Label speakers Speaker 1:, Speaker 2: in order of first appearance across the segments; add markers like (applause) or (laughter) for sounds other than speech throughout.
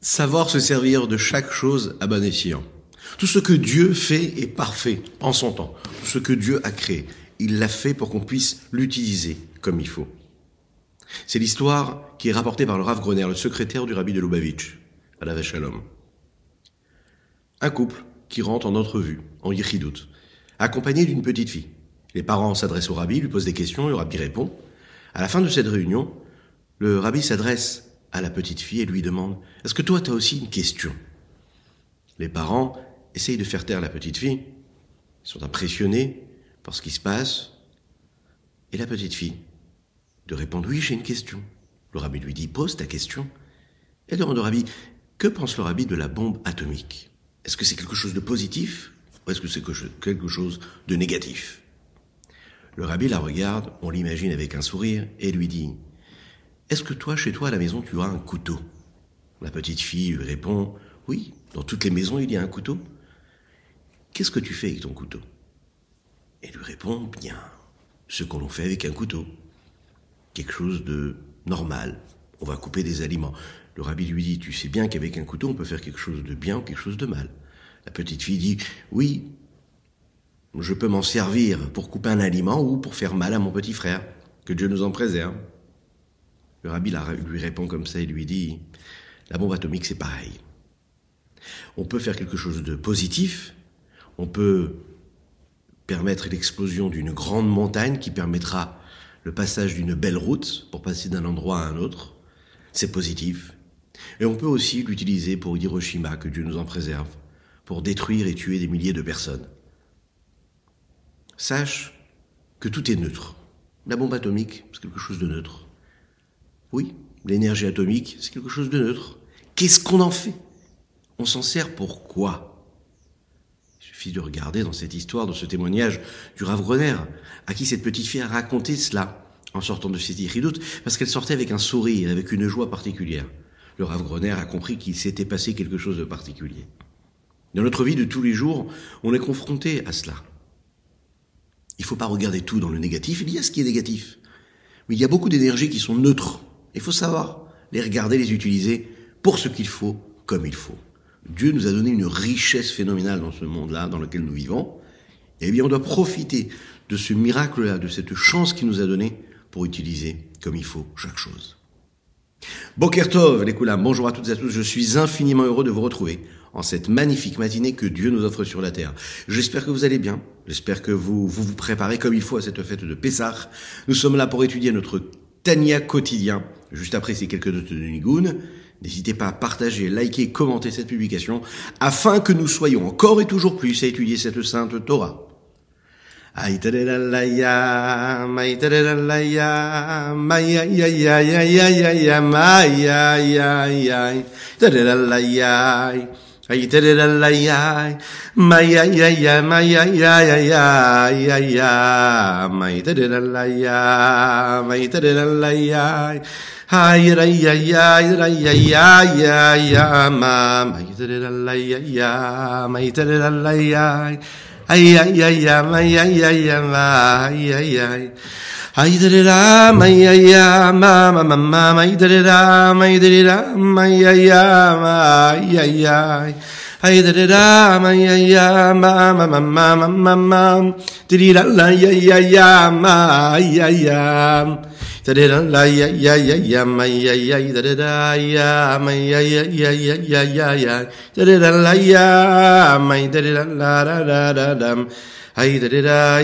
Speaker 1: Savoir se servir de chaque chose à bon escient. Tout ce que Dieu fait est parfait en son temps. Tout ce que Dieu a créé, il l'a fait pour qu'on puisse l'utiliser comme il faut. C'est l'histoire qui est rapportée par le Rav Groner, le secrétaire du rabbi de Lubavitch, à la Shalom. Un couple qui rentre en entrevue, en Yichidut, accompagné d'une petite fille. Les parents s'adressent au rabbi, lui posent des questions, le rabbi répond. À la fin de cette réunion, le rabbi s'adresse à la petite fille et lui demande Est-ce que toi, tu as aussi une question? Les parents essayent de faire taire la petite fille. Ils sont impressionnés par ce qui se passe. Et la petite fille de répondre Oui, j'ai une question. Le rabbi lui dit Pose ta question. Elle demande au rabbi Que pense le rabbi de la bombe atomique? Est-ce que c'est quelque chose de positif ou est-ce que c'est quelque chose de négatif? Le rabbi la regarde, on l'imagine avec un sourire, et lui dit est-ce que toi, chez toi, à la maison, tu as un couteau? La petite fille lui répond Oui, dans toutes les maisons, il y a un couteau. Qu'est-ce que tu fais avec ton couteau? Et lui répond Bien, ce qu'on fait avec un couteau. Quelque chose de normal. On va couper des aliments. Le rabbi lui dit Tu sais bien qu'avec un couteau, on peut faire quelque chose de bien ou quelque chose de mal. La petite fille dit Oui, je peux m'en servir pour couper un aliment ou pour faire mal à mon petit frère. Que Dieu nous en préserve. Le rabbi lui répond comme ça et lui dit, la bombe atomique c'est pareil. On peut faire quelque chose de positif, on peut permettre l'explosion d'une grande montagne qui permettra le passage d'une belle route pour passer d'un endroit à un autre. C'est positif. Et on peut aussi l'utiliser pour Hiroshima, que Dieu nous en préserve, pour détruire et tuer des milliers de personnes. Sache que tout est neutre. La bombe atomique, c'est quelque chose de neutre. Oui, l'énergie atomique, c'est quelque chose de neutre. Qu'est-ce qu'on en fait? On s'en sert pour quoi? Il suffit de regarder dans cette histoire, dans ce témoignage du Rav Groner, à qui cette petite fille a raconté cela en sortant de cette irridoute, parce qu'elle sortait avec un sourire, avec une joie particulière. Le Rav Groner a compris qu'il s'était passé quelque chose de particulier. Dans notre vie de tous les jours, on est confronté à cela. Il ne faut pas regarder tout dans le négatif, il y a ce qui est négatif. Mais il y a beaucoup d'énergies qui sont neutres. Il faut savoir les regarder, les utiliser pour ce qu'il faut, comme il faut. Dieu nous a donné une richesse phénoménale dans ce monde-là, dans lequel nous vivons. Eh bien, on doit profiter de ce miracle-là, de cette chance qu'il nous a donnée pour utiliser comme il faut chaque chose. Bokertov, les Koulam, bonjour à toutes et à tous, je suis infiniment heureux de vous retrouver en cette magnifique matinée que Dieu nous offre sur la terre. J'espère que vous allez bien, j'espère que vous, vous vous préparez comme il faut à cette fête de Pessah. Nous sommes là pour étudier notre Tania quotidien, juste après ces quelques notes de Nigoun. N'hésitez pas à partager, liker, commenter cette publication afin que nous soyons encore et toujours plus à étudier cette sainte Torah. Ay tere la la ya, ma ya ya ya, ma ya ya ya ya ya ya, ma tere la la ya, ma tere la la ya. Ay ra ya ya, ra ya ya ya ya, ma ma tere la la ya ya, ma tere la la ya. Ay ya ya ya, ma ya ya ya, ma ya ya. Ay da da ma ya ya ma ma ma ma ma da da ma da da ma ya ya ma ya ya Ay da da ma ya ya ma ma ma ma ma ma ma di da la ya ya ya ma ya ya da da la ya ya ya ya ma ya ya da da ya ma ya ya ya ya ya ya ya da da la ya ma da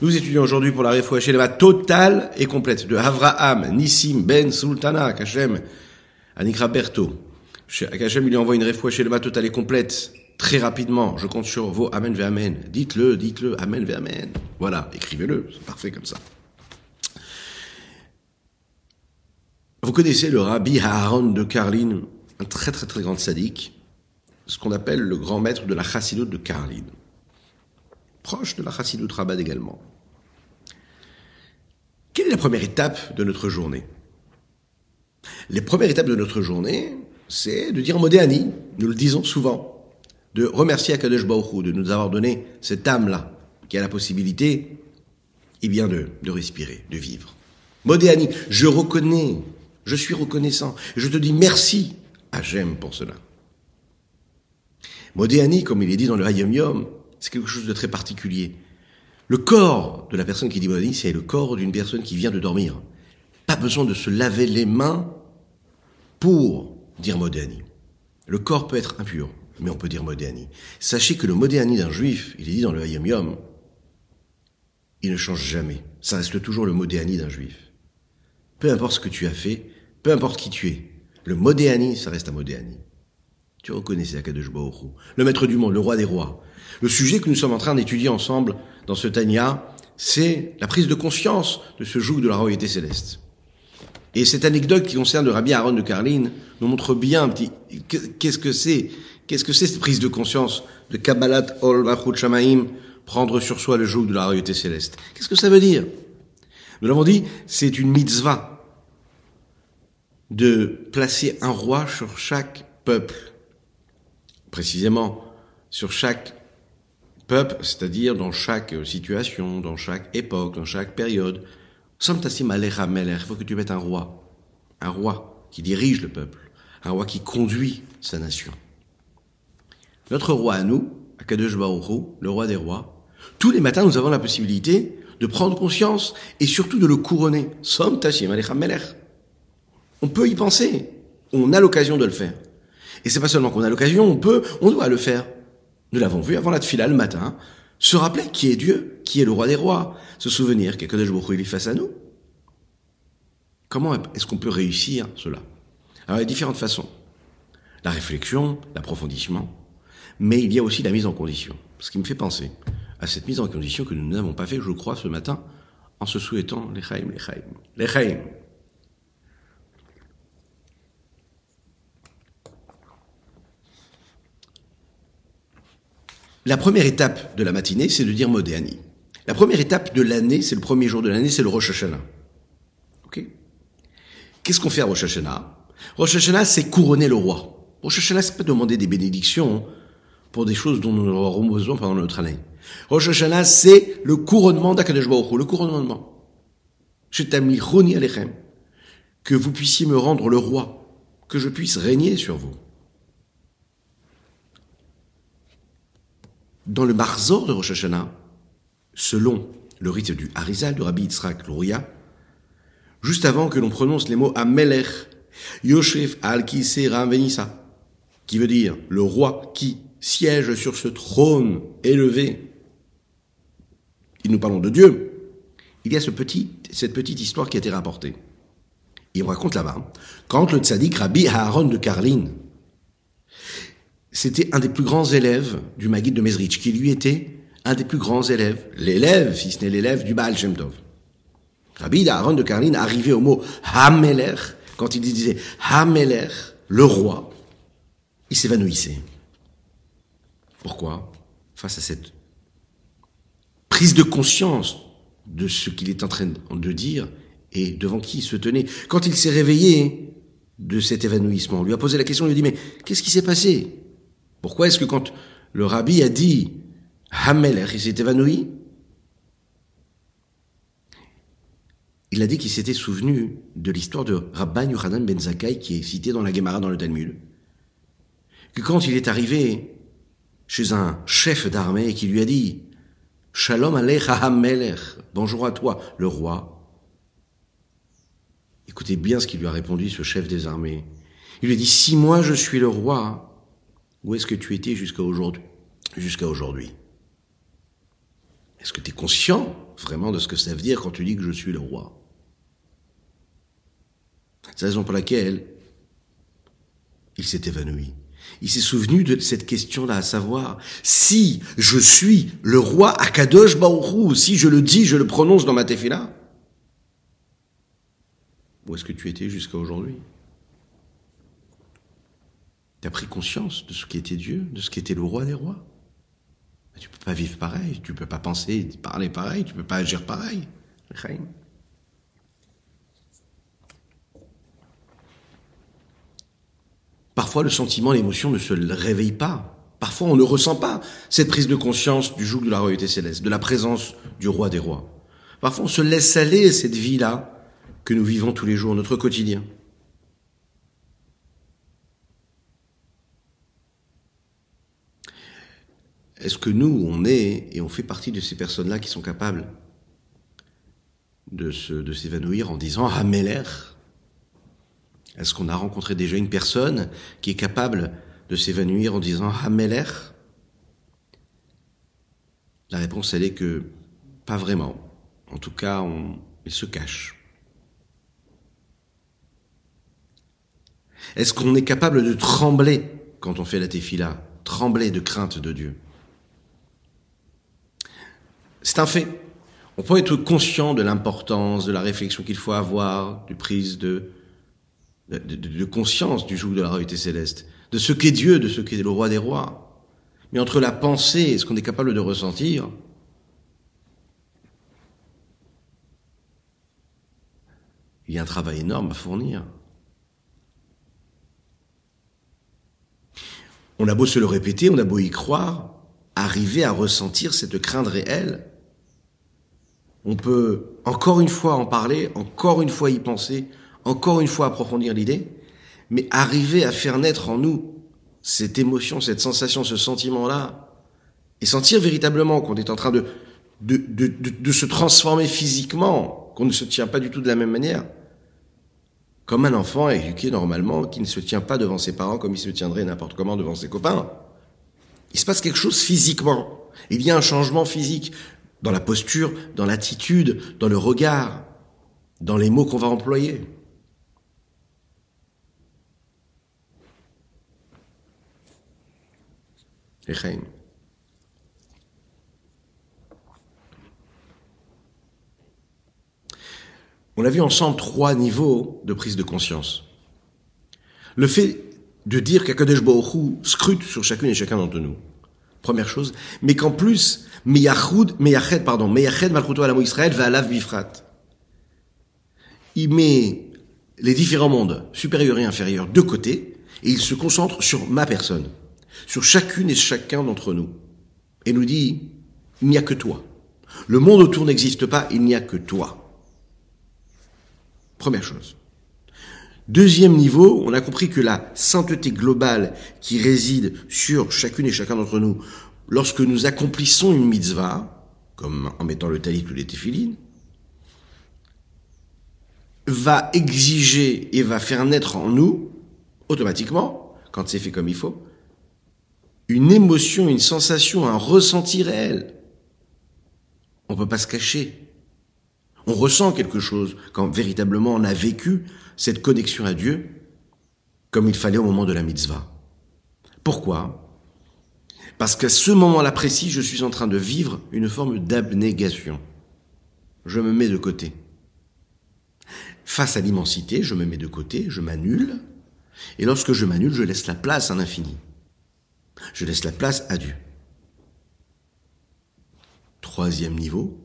Speaker 1: Nous étudions aujourd'hui pour la réfouachée totale et complète de Avraham Nissim Ben Sultana Kachem Anikra Berto. Hachem, il lui envoie une réfouche chez le totale et complète. Très rapidement, je compte sur vos Amen ve Amen. Dites-le, dites-le, Amen ve Amen. Voilà, écrivez-le, c'est parfait comme ça. Vous connaissez le rabbi Aaron de Karlin, un très très très grand sadique, ce qu'on appelle le grand maître de la chassidoute de Karlin. Proche de la chassidoute rabbin également. Quelle est la première étape de notre journée? Les premières étapes de notre journée, c'est de dire Modéani, nous le disons souvent, de remercier Akadosh Baruch de nous avoir donné cette âme-là, qui a la possibilité, eh bien, de, respirer, de vivre. Modéani, je reconnais, je suis reconnaissant, je te dis merci à J'aime pour cela. Modéani, comme il est dit dans le Hayom Yom, c'est quelque chose de très particulier. Le corps de la personne qui dit Modéani, c'est le corps d'une personne qui vient de dormir. Pas besoin de se laver les mains pour dire Modéani. Le corps peut être impur, mais on peut dire Modéani. Sachez que le Modéani d'un juif, il est dit dans le Hayom Yom, il ne change jamais. Ça reste toujours le Modéani d'un juif. Peu importe ce que tu as fait, peu importe qui tu es, le Modéani, ça reste un Modéani. Tu reconnais Akadosh Baruch le maître du monde, le roi des rois. Le sujet que nous sommes en train d'étudier ensemble dans ce Tanya, c'est la prise de conscience de ce joug de la royauté céleste. Et cette anecdote qui concerne le rabbi Aaron de Karlin nous montre bien un petit, qu'est-ce que c'est, qu'est-ce que c'est cette prise de conscience de Kabbalat Ol Bachut Shamaim, prendre sur soi le joug de la royauté céleste. Qu'est-ce que ça veut dire? Nous l'avons dit, c'est une mitzvah de placer un roi sur chaque peuple précisément sur chaque peuple, c'est-à-dire dans chaque situation, dans chaque époque, dans chaque période. Il faut que tu mettes un roi, un roi qui dirige le peuple, un roi qui conduit sa nation. Notre roi à nous, Akadosh Baruch le roi des rois, tous les matins nous avons la possibilité de prendre conscience et surtout de le couronner. On peut y penser, on a l'occasion de le faire. Et c'est pas seulement qu'on a l'occasion, on peut, on doit le faire. Nous l'avons vu avant la tfila le matin. Se rappeler qui est Dieu, qui est le roi des rois. Se souvenir qu'Akadosh Baruch il est face à nous. Comment est-ce qu'on peut réussir cela? Alors il y a différentes façons. La réflexion, l'approfondissement, mais il y a aussi la mise en condition. Ce qui me fait penser à cette mise en condition que nous n'avons pas fait, je crois, ce matin, en se souhaitant les chaim, les chaim, les chaim. La première étape de la matinée, c'est de dire Modéani. La première étape de l'année, c'est le premier jour de l'année, c'est le Rosh Hashanah. Ok Qu'est-ce qu'on fait à Rosh Hashanah? Rosh Hashanah, c'est couronner le roi. Rosh Hashanah, c'est pas demander des bénédictions pour des choses dont nous aurons besoin pendant notre année. Rosh Hashanah, c'est le couronnement d'Akadosh le couronnement. Roni Alechem. Que vous puissiez me rendre le roi, que je puisse régner sur vous. Dans le Marzor de Rosh Hashanah, selon le rite du Harizal de Rabbi Yitzhak Luria, juste avant que l'on prononce les mots Amelech, Yoshef al Venissa, qui veut dire le roi qui siège sur ce trône élevé. Et nous parlons de Dieu. Il y a ce petit, cette petite histoire qui a été rapportée. Il raconte là-bas, quand le tzaddik Rabbi Aaron de Karlin, c'était un des plus grands élèves du Maguide de Mezrich, qui lui était un des plus grands élèves, l'élève, si ce n'est l'élève, du Baal Shem. Rabbi Aaron de Karlin arrivait au mot Hameler, quand il disait Hameler, le roi, il s'évanouissait. Pourquoi? Face à cette prise de conscience de ce qu'il est en train de dire et devant qui il se tenait. Quand il s'est réveillé de cet évanouissement, on lui a posé la question, il lui a dit, mais qu'est-ce qui s'est passé? Pourquoi est-ce que quand le rabbi a dit Hameler, il s'est évanoui Il a dit qu'il s'était souvenu de l'histoire de Rabban Yochanan ben Zakkai qui est cité dans la Gemara dans le Talmud. Que quand il est arrivé chez un chef d'armée qui lui a dit Shalom alecha Hameler, bonjour à toi, le roi. Écoutez bien ce qu'il lui a répondu, ce chef des armées. Il lui a dit, si moi je suis le roi, où est-ce que tu étais jusqu'à aujourd'hui Jusqu'à aujourd'hui? Est-ce que tu es conscient vraiment de ce que ça veut dire quand tu dis que je suis le roi? C'est la raison pour laquelle il s'est évanoui. Il s'est souvenu de cette question-là, à savoir, si je suis le roi Akadosh Baourou, si je le dis, je le prononce dans ma tefila, où est-ce que tu étais jusqu'à aujourd'hui? Tu as pris conscience de ce qui était Dieu, de ce qui était le roi des rois? Mais tu peux pas vivre pareil, tu peux pas penser, parler pareil, tu peux pas agir pareil. Parfois, le sentiment, l'émotion ne se réveille pas. Parfois, on ne ressent pas cette prise de conscience du joug de la royauté céleste, de la présence du roi des rois. Parfois, on se laisse aller cette vie-là que nous vivons tous les jours, notre quotidien. Est-ce que nous, on est et on fait partie de ces personnes-là qui sont capables de s'évanouir en disant Hameler Est-ce qu'on a rencontré déjà une personne qui est capable de s'évanouir en disant Hameler La réponse, elle est que pas vraiment. En tout cas, on, il se cache. Est-ce qu'on est capable de trembler quand on fait la tefila? Trembler de crainte de Dieu c'est un fait. On peut être conscient de l'importance, de la réflexion qu'il faut avoir, du prise de, de, conscience du joug de la réalité céleste, de ce qu'est Dieu, de ce qu'est le roi des rois. Mais entre la pensée et ce qu'on est capable de ressentir, il y a un travail énorme à fournir. On a beau se le répéter, on a beau y croire, arriver à ressentir cette crainte réelle, on peut encore une fois en parler, encore une fois y penser, encore une fois approfondir l'idée, mais arriver à faire naître en nous cette émotion, cette sensation, ce sentiment-là, et sentir véritablement qu'on est en train de, de, de, de, se transformer physiquement, qu'on ne se tient pas du tout de la même manière, comme un enfant éduqué normalement qui ne se tient pas devant ses parents comme il se tiendrait n'importe comment devant ses copains. Il se passe quelque chose physiquement. Il y a un changement physique dans la posture, dans l'attitude, dans le regard, dans les mots qu'on va employer. On a vu ensemble trois niveaux de prise de conscience. Le fait de dire qu'Akadosh Baruch scrute sur chacune et chacun d'entre nous. Première chose. Mais qu'en plus, Meyachud, Meyached, pardon, Meyached Malchuto Alamo Israël va à Bifrat. Il met les différents mondes, supérieurs et inférieurs, de côté, et il se concentre sur ma personne, sur chacune et chacun d'entre nous. Et nous dit, il n'y a que toi. Le monde autour n'existe pas, il n'y a que toi. Première chose. Deuxième niveau, on a compris que la sainteté globale qui réside sur chacune et chacun d'entre nous, lorsque nous accomplissons une mitzvah, comme en mettant le talit ou les téphilines, va exiger et va faire naître en nous, automatiquement, quand c'est fait comme il faut, une émotion, une sensation, un ressenti réel. On ne peut pas se cacher. On ressent quelque chose quand véritablement on a vécu cette connexion à Dieu comme il fallait au moment de la mitzvah. Pourquoi? Parce qu'à ce moment-là précis, je suis en train de vivre une forme d'abnégation. Je me mets de côté. Face à l'immensité, je me mets de côté, je m'annule, et lorsque je m'annule, je laisse la place à l'infini. Je laisse la place à Dieu. Troisième niveau,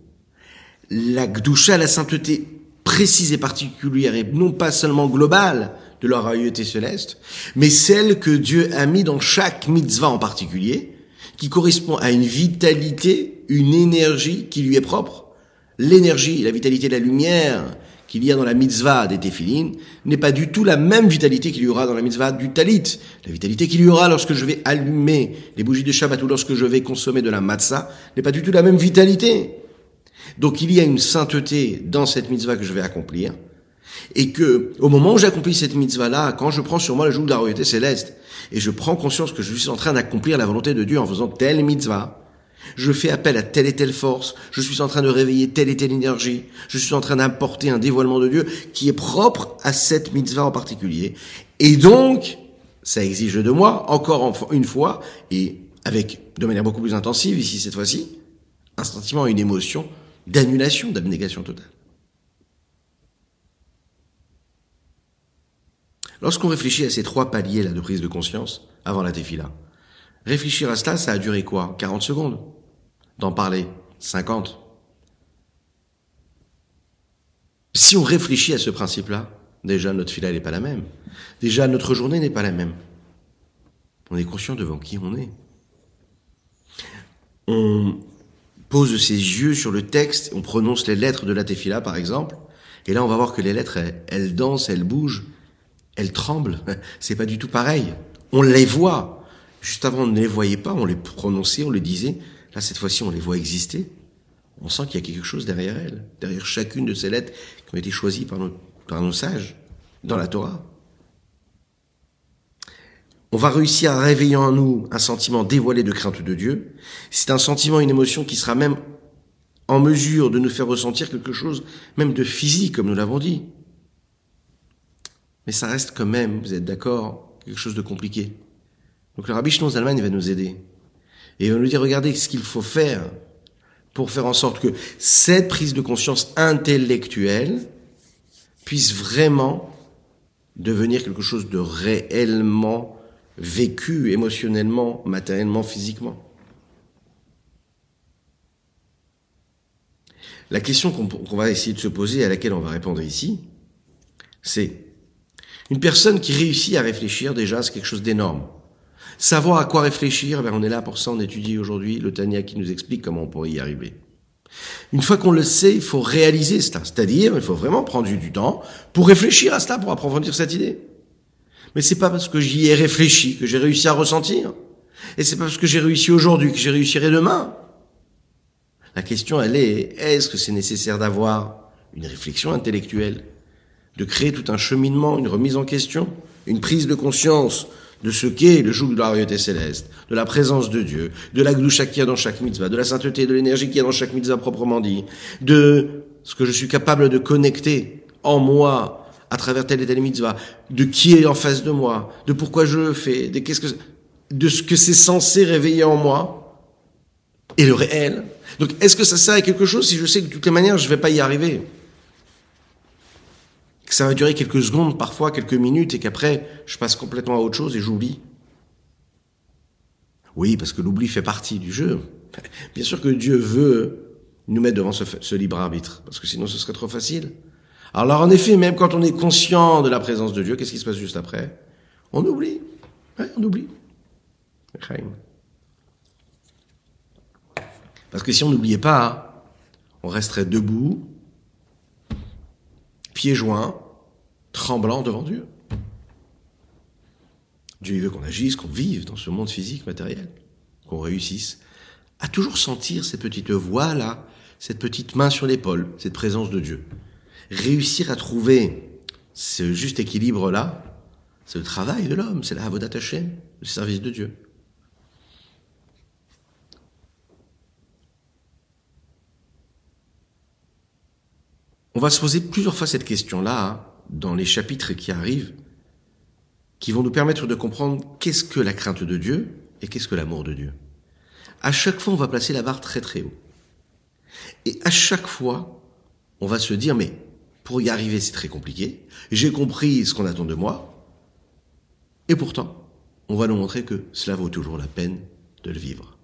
Speaker 1: la gdoucha, la sainteté précise et particulière et non pas seulement globale de la royauté céleste, mais celle que Dieu a mis dans chaque mitzvah en particulier, qui correspond à une vitalité, une énergie qui lui est propre. L'énergie, la vitalité, la lumière qu'il y a dans la mitzvah des téphilines n'est pas du tout la même vitalité qu'il y aura dans la mitzvah du talit. La vitalité qu'il y aura lorsque je vais allumer les bougies de Shabbat ou lorsque je vais consommer de la matzah n'est pas du tout la même vitalité. Donc il y a une sainteté dans cette mitzvah que je vais accomplir, et que au moment où j'accomplis cette mitzvah-là, quand je prends sur moi le joug de la royauté céleste, et je prends conscience que je suis en train d'accomplir la volonté de Dieu en faisant telle mitzvah, je fais appel à telle et telle force, je suis en train de réveiller telle et telle énergie, je suis en train d'apporter un dévoilement de Dieu qui est propre à cette mitzvah en particulier. Et donc, ça exige de moi, encore une fois, et avec, de manière beaucoup plus intensive ici cette fois-ci, instantanément une émotion d'annulation, d'abnégation totale. Lorsqu'on réfléchit à ces trois paliers là de prise de conscience avant la défila, réfléchir à cela, ça a duré quoi? 40 secondes? D'en parler? 50 Si on réfléchit à ce principe-là, déjà notre fila n'est pas la même. Déjà notre journée n'est pas la même. On est conscient devant qui on est. pose ses yeux sur le texte, on prononce les lettres de la tefila par exemple, et là on va voir que les lettres, elles, dansent, elles bougent, elles tremblent. (laughs) C'est pas du tout pareil. On les voit. Juste avant on ne les voyait pas, on les prononçait, on les disait. Là cette fois-ci on les voit exister. On sent qu'il y a quelque chose derrière elles, derrière chacune de ces lettres qui ont été choisies par nos, par nos sages dans la Torah. On va réussir à réveiller en nous un sentiment dévoilé de crainte de Dieu. C'est un sentiment, une émotion qui sera même en mesure de nous faire ressentir quelque chose, même de physique, comme nous l'avons dit. Mais ça reste quand même, vous êtes d'accord, quelque chose de compliqué. Donc le rabbi Shnon Zalman, va nous aider. Et il va nous dire, regardez ce qu'il faut faire pour faire en sorte que cette prise de conscience intellectuelle puisse vraiment devenir quelque chose de réellement vécu émotionnellement, matériellement, physiquement. La question qu'on va essayer de se poser, à laquelle on va répondre ici, c'est une personne qui réussit à réfléchir déjà, c'est quelque chose d'énorme. Savoir à quoi réfléchir, ben on est là pour ça, on étudie aujourd'hui le Tania qui nous explique comment on pourrait y arriver. Une fois qu'on le sait, il faut réaliser cela, c'est-à-dire il faut vraiment prendre du temps pour réfléchir à cela, pour approfondir cette idée. Mais c'est pas parce que j'y ai réfléchi que j'ai réussi à ressentir. Et c'est pas parce que j'ai réussi aujourd'hui que j'y réussirai demain. La question, elle est, est-ce que c'est nécessaire d'avoir une réflexion intellectuelle, de créer tout un cheminement, une remise en question, une prise de conscience de ce qu'est le joug de la royauté céleste, de la présence de Dieu, de la gloucha qu'il y a dans chaque mitzvah, de la sainteté, de l'énergie qu'il y a dans chaque mitzvah proprement dit, de ce que je suis capable de connecter en moi à travers telle et telle mitzvah, de qui est en face de moi, de pourquoi je le fais, de qu'est-ce que, de ce que c'est censé réveiller en moi, et le réel. Donc, est-ce que ça sert à quelque chose si je sais que de toutes les manières, je vais pas y arriver? Que ça va durer quelques secondes, parfois quelques minutes, et qu'après, je passe complètement à autre chose et j'oublie? Oui, parce que l'oubli fait partie du jeu. Bien sûr que Dieu veut nous mettre devant ce libre arbitre, parce que sinon ce serait trop facile. Alors en effet, même quand on est conscient de la présence de Dieu, qu'est-ce qui se passe juste après? On oublie. on oublie. Parce que si on n'oubliait pas, on resterait debout, pieds joints, tremblant devant Dieu. Dieu veut qu'on agisse, qu'on vive dans ce monde physique, matériel, qu'on réussisse à toujours sentir cette petite voix-là, cette petite main sur l'épaule, cette présence de Dieu réussir à trouver ce juste équilibre-là, c'est le travail de l'homme, c'est la avodat Hashem, le service de Dieu. On va se poser plusieurs fois cette question-là hein, dans les chapitres qui arrivent, qui vont nous permettre de comprendre qu'est-ce que la crainte de Dieu et qu'est-ce que l'amour de Dieu. À chaque fois, on va placer la barre très très haut. Et à chaque fois, on va se dire, mais pour y arriver, c'est très compliqué. J'ai compris ce qu'on attend de moi. Et pourtant, on va nous montrer que cela vaut toujours la peine de le vivre.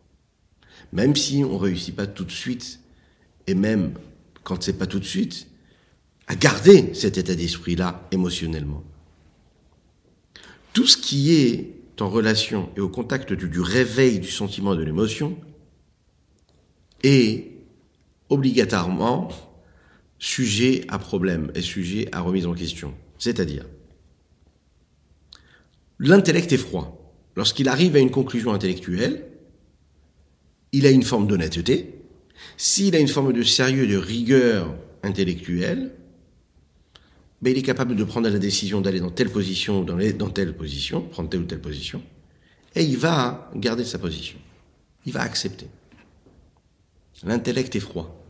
Speaker 1: Même si on réussit pas tout de suite, et même quand c'est pas tout de suite, à garder cet état d'esprit-là émotionnellement. Tout ce qui est en relation et au contact du, du réveil du sentiment et de l'émotion est obligatoirement sujet à problème et sujet à remise en question. C'est-à-dire, l'intellect est froid. Lorsqu'il arrive à une conclusion intellectuelle, il a une forme d'honnêteté. S'il a une forme de sérieux, de rigueur intellectuelle, ben il est capable de prendre la décision d'aller dans telle position ou dans, dans telle position, prendre telle ou telle position, et il va garder sa position. Il va accepter. L'intellect est froid.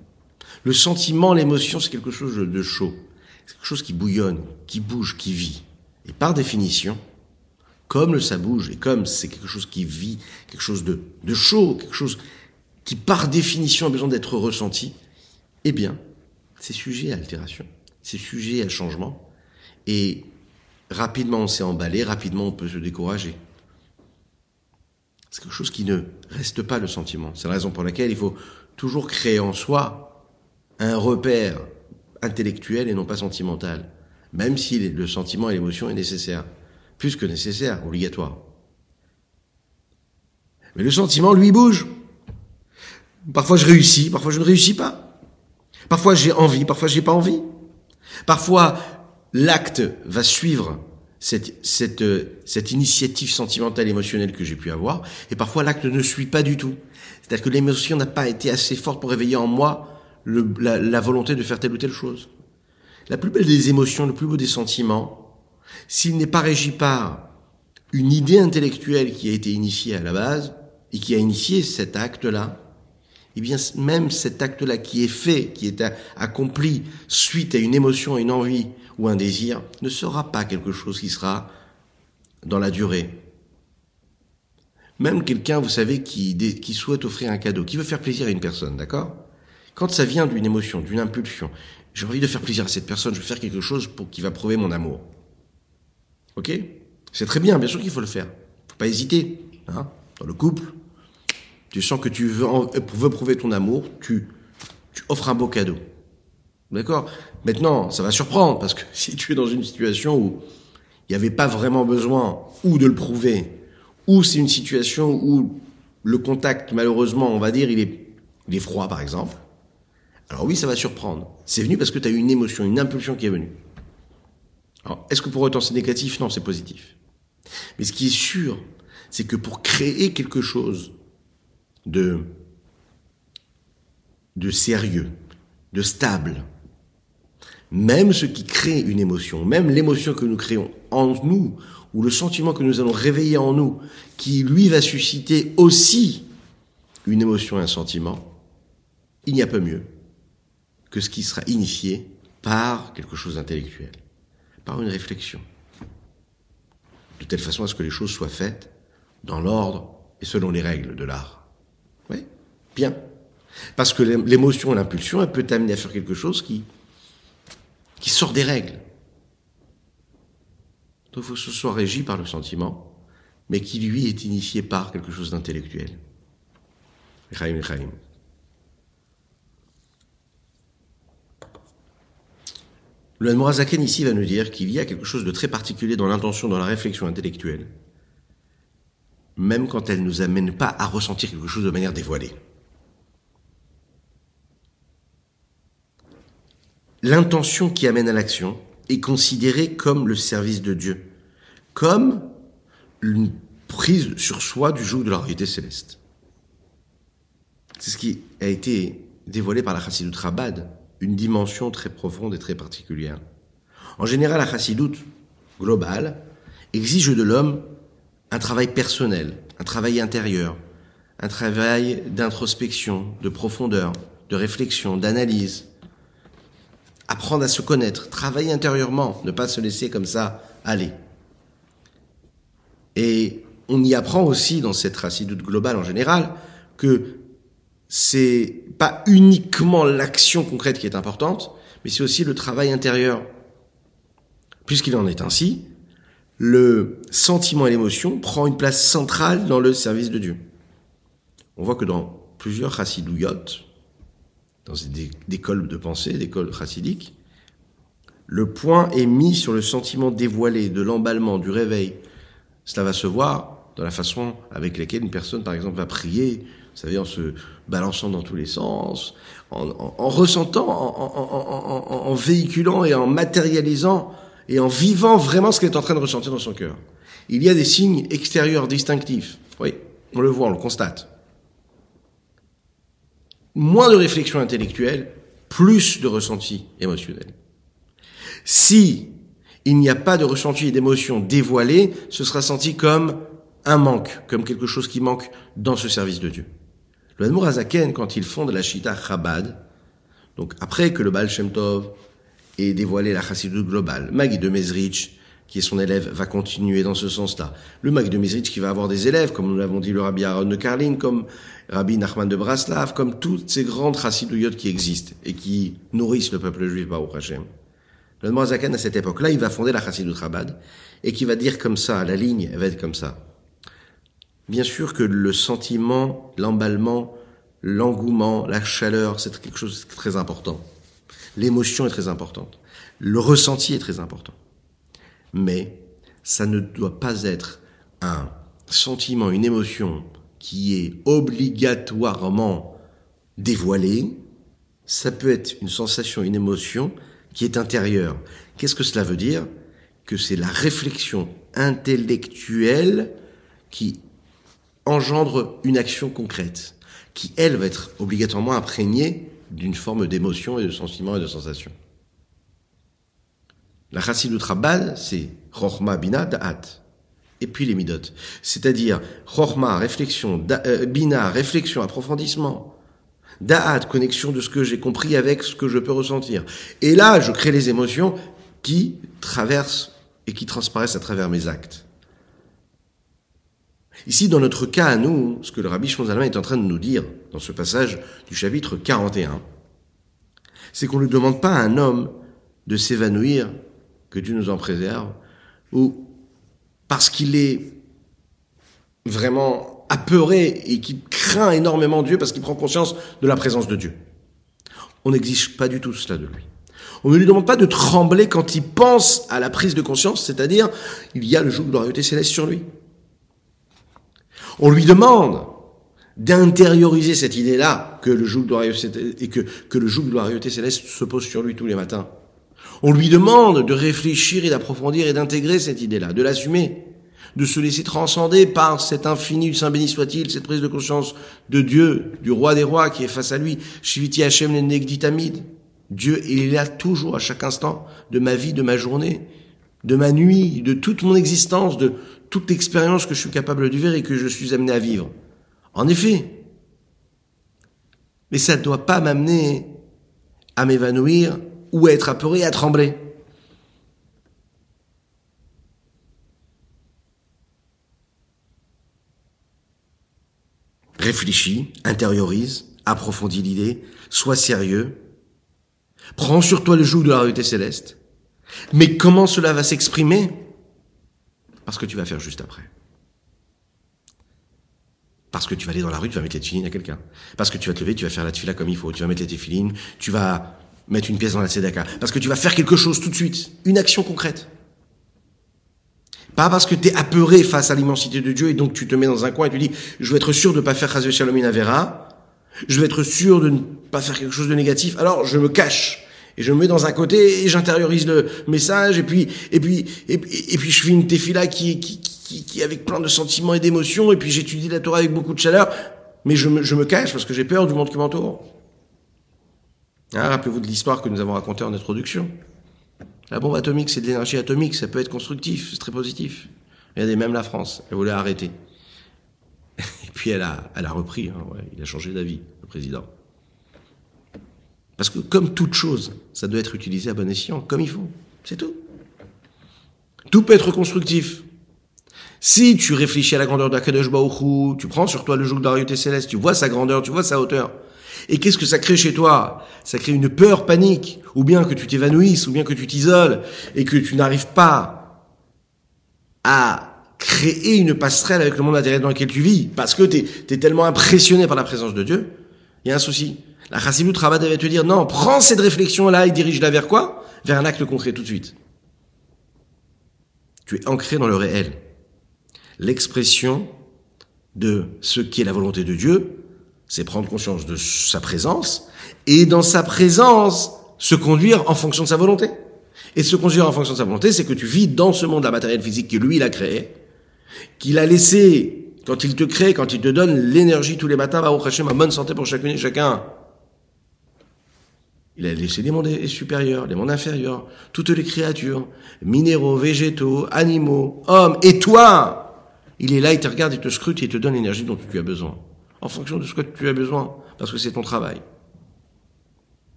Speaker 1: Le sentiment, l'émotion, c'est quelque chose de chaud. C'est quelque chose qui bouillonne, qui bouge, qui vit. Et par définition, comme le ça bouge, et comme c'est quelque chose qui vit, quelque chose de, de chaud, quelque chose qui par définition a besoin d'être ressenti, eh bien, c'est sujet à altération, c'est sujet à changement, et rapidement on s'est emballé, rapidement on peut se décourager. C'est quelque chose qui ne reste pas le sentiment. C'est la raison pour laquelle il faut toujours créer en soi un repère intellectuel et non pas sentimental, même si le sentiment et l'émotion est nécessaire, plus que nécessaire, obligatoire. Mais le sentiment, lui, bouge. Parfois je réussis, parfois je ne réussis pas. Parfois j'ai envie, parfois j'ai pas envie. Parfois l'acte va suivre cette, cette, cette initiative sentimentale, émotionnelle que j'ai pu avoir, et parfois l'acte ne suit pas du tout. C'est-à-dire que l'émotion n'a pas été assez forte pour réveiller en moi le, la, la volonté de faire telle ou telle chose. La plus belle des émotions, le plus beau des sentiments, s'il n'est pas régi par une idée intellectuelle qui a été initiée à la base, et qui a initié cet acte-là, eh bien, même cet acte-là qui est fait, qui est accompli suite à une émotion, une envie ou un désir, ne sera pas quelque chose qui sera dans la durée. Même quelqu'un, vous savez, qui, qui souhaite offrir un cadeau, qui veut faire plaisir à une personne, d'accord? Quand ça vient d'une émotion, d'une impulsion, j'ai envie de faire plaisir à cette personne, je veux faire quelque chose pour qui va prouver mon amour. Ok? C'est très bien, bien sûr qu'il faut le faire. Faut pas hésiter. Hein Dans le couple, tu sens que tu veux, veux prouver ton amour, tu, tu offres un beau cadeau. D'accord? Maintenant, ça va surprendre, parce que (laughs) si tu es dans une situation où il n'y avait pas vraiment besoin ou de le prouver, ou c'est une situation où le contact, malheureusement, on va dire, il est, il est froid, par exemple, alors oui, ça va surprendre. C'est venu parce que tu as eu une émotion, une impulsion qui est venue. Alors, est-ce que pour autant c'est négatif? Non, c'est positif. Mais ce qui est sûr, c'est que pour créer quelque chose de, de sérieux, de stable. Même ce qui crée une émotion, même l'émotion que nous créons en nous, ou le sentiment que nous allons réveiller en nous, qui lui va susciter aussi une émotion et un sentiment, il n'y a pas mieux que ce qui sera initié par quelque chose d'intellectuel, par une réflexion, de telle façon à ce que les choses soient faites dans l'ordre et selon les règles de l'art. Oui, bien. Parce que l'émotion, l'impulsion, elle peut t'amener à faire quelque chose qui, qui sort des règles. Donc il faut que ce soit régi par le sentiment, mais qui lui est initié par quelque chose d'intellectuel. Chaim, Chaim. Le Morazaken ici va nous dire qu'il y a quelque chose de très particulier dans l'intention, dans la réflexion intellectuelle, même quand elle ne nous amène pas à ressentir quelque chose de manière dévoilée. L'intention qui amène à l'action est considérée comme le service de Dieu, comme une prise sur soi du joug de la réalité céleste. C'est ce qui a été dévoilé par la Chassidut Rabad, une dimension très profonde et très particulière. En général, la Chassidut globale exige de l'homme un travail personnel, un travail intérieur, un travail d'introspection, de profondeur, de réflexion, d'analyse. Apprendre à se connaître, travailler intérieurement, ne pas se laisser comme ça aller. Et on y apprend aussi dans cette racidoute globale en général que c'est pas uniquement l'action concrète qui est importante, mais c'est aussi le travail intérieur. Puisqu'il en est ainsi, le sentiment et l'émotion prend une place centrale dans le service de Dieu. On voit que dans plusieurs chassidouyot, dans des écoles de pensée, des écoles chassidiques, le point est mis sur le sentiment dévoilé de l'emballement, du réveil. Cela va se voir dans la façon avec laquelle une personne, par exemple, va prier, vous savez, en se balançant dans tous les sens, en, ressentant, en, véhiculant et en matérialisant et en vivant vraiment ce qu'elle est en train de ressentir dans son cœur. Il y a des signes extérieurs distinctifs. Oui, on le voit, on le constate. Moins de réflexion intellectuelle, plus de ressenti émotionnel. Si il n'y a pas de ressenti et d'émotion dévoilé, ce sera senti comme un manque, comme quelque chose qui manque dans ce service de Dieu. Le Admour Azaken, quand il fonde la Shita Chabad, donc après que le Baal Shem Tov et dévoiler la chassidut globale. Magui de Mezrich, qui est son élève, va continuer dans ce sens-là. Le Magui de Mezrich qui va avoir des élèves, comme nous l'avons dit le Rabbi Aaron de Karlin, comme Rabbi Nachman de Braslav, comme toutes ces grandes chassiduyot qui existent et qui nourrissent le peuple juif, Baruch Hashem. Le Zakan, à cette époque-là, il va fonder la chassidut Chabad et qui va dire comme ça, la ligne va être comme ça. Bien sûr que le sentiment, l'emballement, l'engouement, la chaleur, c'est quelque chose de très important. L'émotion est très importante. Le ressenti est très important. Mais ça ne doit pas être un sentiment, une émotion qui est obligatoirement dévoilée, ça peut être une sensation, une émotion qui est intérieure. Qu'est-ce que cela veut dire? Que c'est la réflexion intellectuelle qui engendre une action concrète, qui, elle, va être obligatoirement imprégnée d'une forme d'émotion et de sentiment et de sensation. La Chassidut Rabbad, c'est Chochma Bina Da'at. Et puis les Midot. C'est-à-dire Chochma, réflexion, euh, Bina, réflexion, approfondissement. Da'at, connexion de ce que j'ai compris avec ce que je peux ressentir. Et là, je crée les émotions qui traversent et qui transparaissent à travers mes actes. Ici, dans notre cas à nous, ce que le rabbi Shimon est en train de nous dire dans ce passage du chapitre 41, c'est qu'on ne demande pas à un homme de s'évanouir, que Dieu nous en préserve, ou parce qu'il est vraiment apeuré et qu'il craint énormément Dieu parce qu'il prend conscience de la présence de Dieu. On n'exige pas du tout cela de lui. On ne lui demande pas de trembler quand il pense à la prise de conscience, c'est-à-dire il y a le joug de la royauté céleste sur lui. On lui demande d'intérioriser cette idée-là que le joug de la et que, céleste se pose sur lui tous les matins. On lui demande de réfléchir et d'approfondir et d'intégrer cette idée-là, de l'assumer, de se laisser transcender par cet infini, Saint béni soit-il, cette prise de conscience de Dieu, du roi des rois qui est face à lui, Shiviti Hashem Negditamid. Dieu, est là toujours, à chaque instant de ma vie, de ma journée, de ma nuit, de toute mon existence, de toute l'expérience que je suis capable de vivre et que je suis amené à vivre. En effet. Mais ça ne doit pas m'amener à m'évanouir ou à être apeuré, à trembler. Réfléchis, intériorise, approfondis l'idée, sois sérieux, prends sur toi le joug de la réalité céleste. Mais comment cela va s'exprimer? Parce que tu vas faire juste après. Parce que tu vas aller dans la rue, tu vas mettre les tefilines à quelqu'un. Parce que tu vas te lever, tu vas faire la tefila comme il faut. Tu vas mettre les tefilines, tu vas mettre une pièce dans la tzedaka. Parce que tu vas faire quelque chose tout de suite. Une action concrète. Pas parce que tu es apeuré face à l'immensité de Dieu et donc tu te mets dans un coin et tu dis, je veux être sûr de ne pas faire Chazé Shalom Avera, je veux être sûr de ne pas faire quelque chose de négatif, alors je me cache. Et je me mets dans un côté et j'intériorise le message et puis et puis et, puis je fais une tefila qui, qui, qui, qui avec plein de sentiments et d'émotions et puis j'étudie la Torah avec beaucoup de chaleur, mais je me, je me cache parce que j'ai peur du monde qui m'entoure. Hein, Rappelez-vous de l'histoire que nous avons racontée en introduction. La bombe atomique, c'est de l'énergie atomique, ça peut être constructif, c'est très positif. Regardez, même la France, elle voulait arrêter. (laughs) Et puis elle a, elle a repris, hein, ouais, il a changé d'avis, le président. Parce que comme toute chose, ça doit être utilisé à bon escient, comme il faut. C'est tout. Tout peut être constructif. Si tu réfléchis à la grandeur d'Akadosh Baruch tu prends sur toi le joug royauté céleste, tu vois sa grandeur, tu vois sa hauteur, et qu'est-ce que ça crée chez toi? Ça crée une peur, panique, ou bien que tu t'évanouisses, ou bien que tu t'isoles, et que tu n'arrives pas à créer une passerelle avec le monde intérieur dans lequel tu vis, parce que tu es, tellement impressionné par la présence de Dieu, il y a un souci. La Chassidut Rabat devait te dire, non, prends cette réflexion-là et dirige-la vers quoi? Vers un acte concret tout de suite. Tu es ancré dans le réel. L'expression de ce qui est la volonté de Dieu c'est prendre conscience de sa présence et dans sa présence se conduire en fonction de sa volonté. Et se conduire en fonction de sa volonté, c'est que tu vis dans ce monde la matériel physique que lui il a créé, qu'il a laissé quand il te crée, quand il te donne l'énergie tous les matins, va au ma bonne santé pour chacune et chacun. Il a laissé les mondes supérieurs, les mondes inférieurs, toutes les créatures, minéraux, végétaux, animaux, hommes, et toi, il est là, il te regarde, il te scrute, il te donne l'énergie dont tu as besoin en fonction de ce que tu as besoin, parce que c'est ton travail.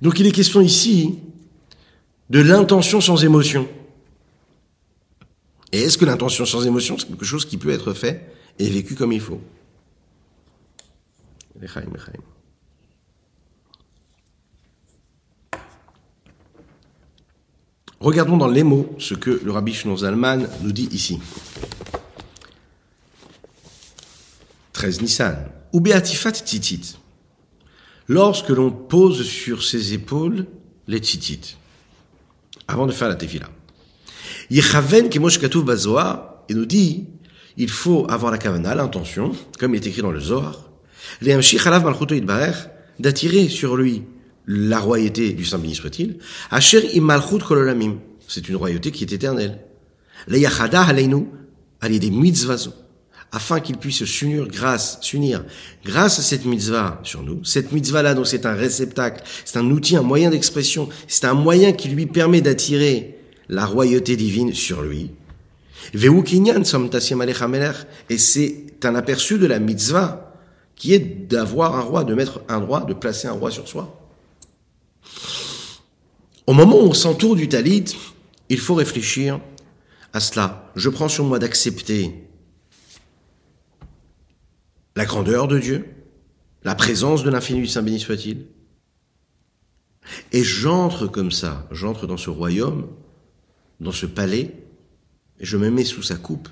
Speaker 1: Donc il est question ici de l'intention sans émotion. Et est-ce que l'intention sans émotion, c'est quelque chose qui peut être fait et vécu comme il faut? Regardons dans les mots ce que le rabbi Zalman nous dit ici. 13 Nissan. Ou Titit. Lorsque l'on pose sur ses épaules les Titit. Avant de faire la tefila. Yechaven et nous dit il faut avoir la kavana, l'intention, comme il est écrit dans le Zohar, d'attirer sur lui la royauté du Saint béni soit-il, c'est une royauté qui est éternelle. des mitzvahs, afin qu'il puisse s'unir grâce, s'unir grâce à cette mitzvah sur nous. Cette mitzvah-là, donc c'est un réceptacle, c'est un outil, un moyen d'expression, c'est un moyen qui lui permet d'attirer la royauté divine sur lui. Et c'est un aperçu de la mitzvah qui est d'avoir un roi, de mettre un roi, de placer un roi sur soi. Au moment où on s'entoure du talit, il faut réfléchir à cela. Je prends sur moi d'accepter la grandeur de Dieu, la présence de l'infini du Saint béni soit-il. Et j'entre comme ça, j'entre dans ce royaume, dans ce palais, et je me mets sous sa coupe,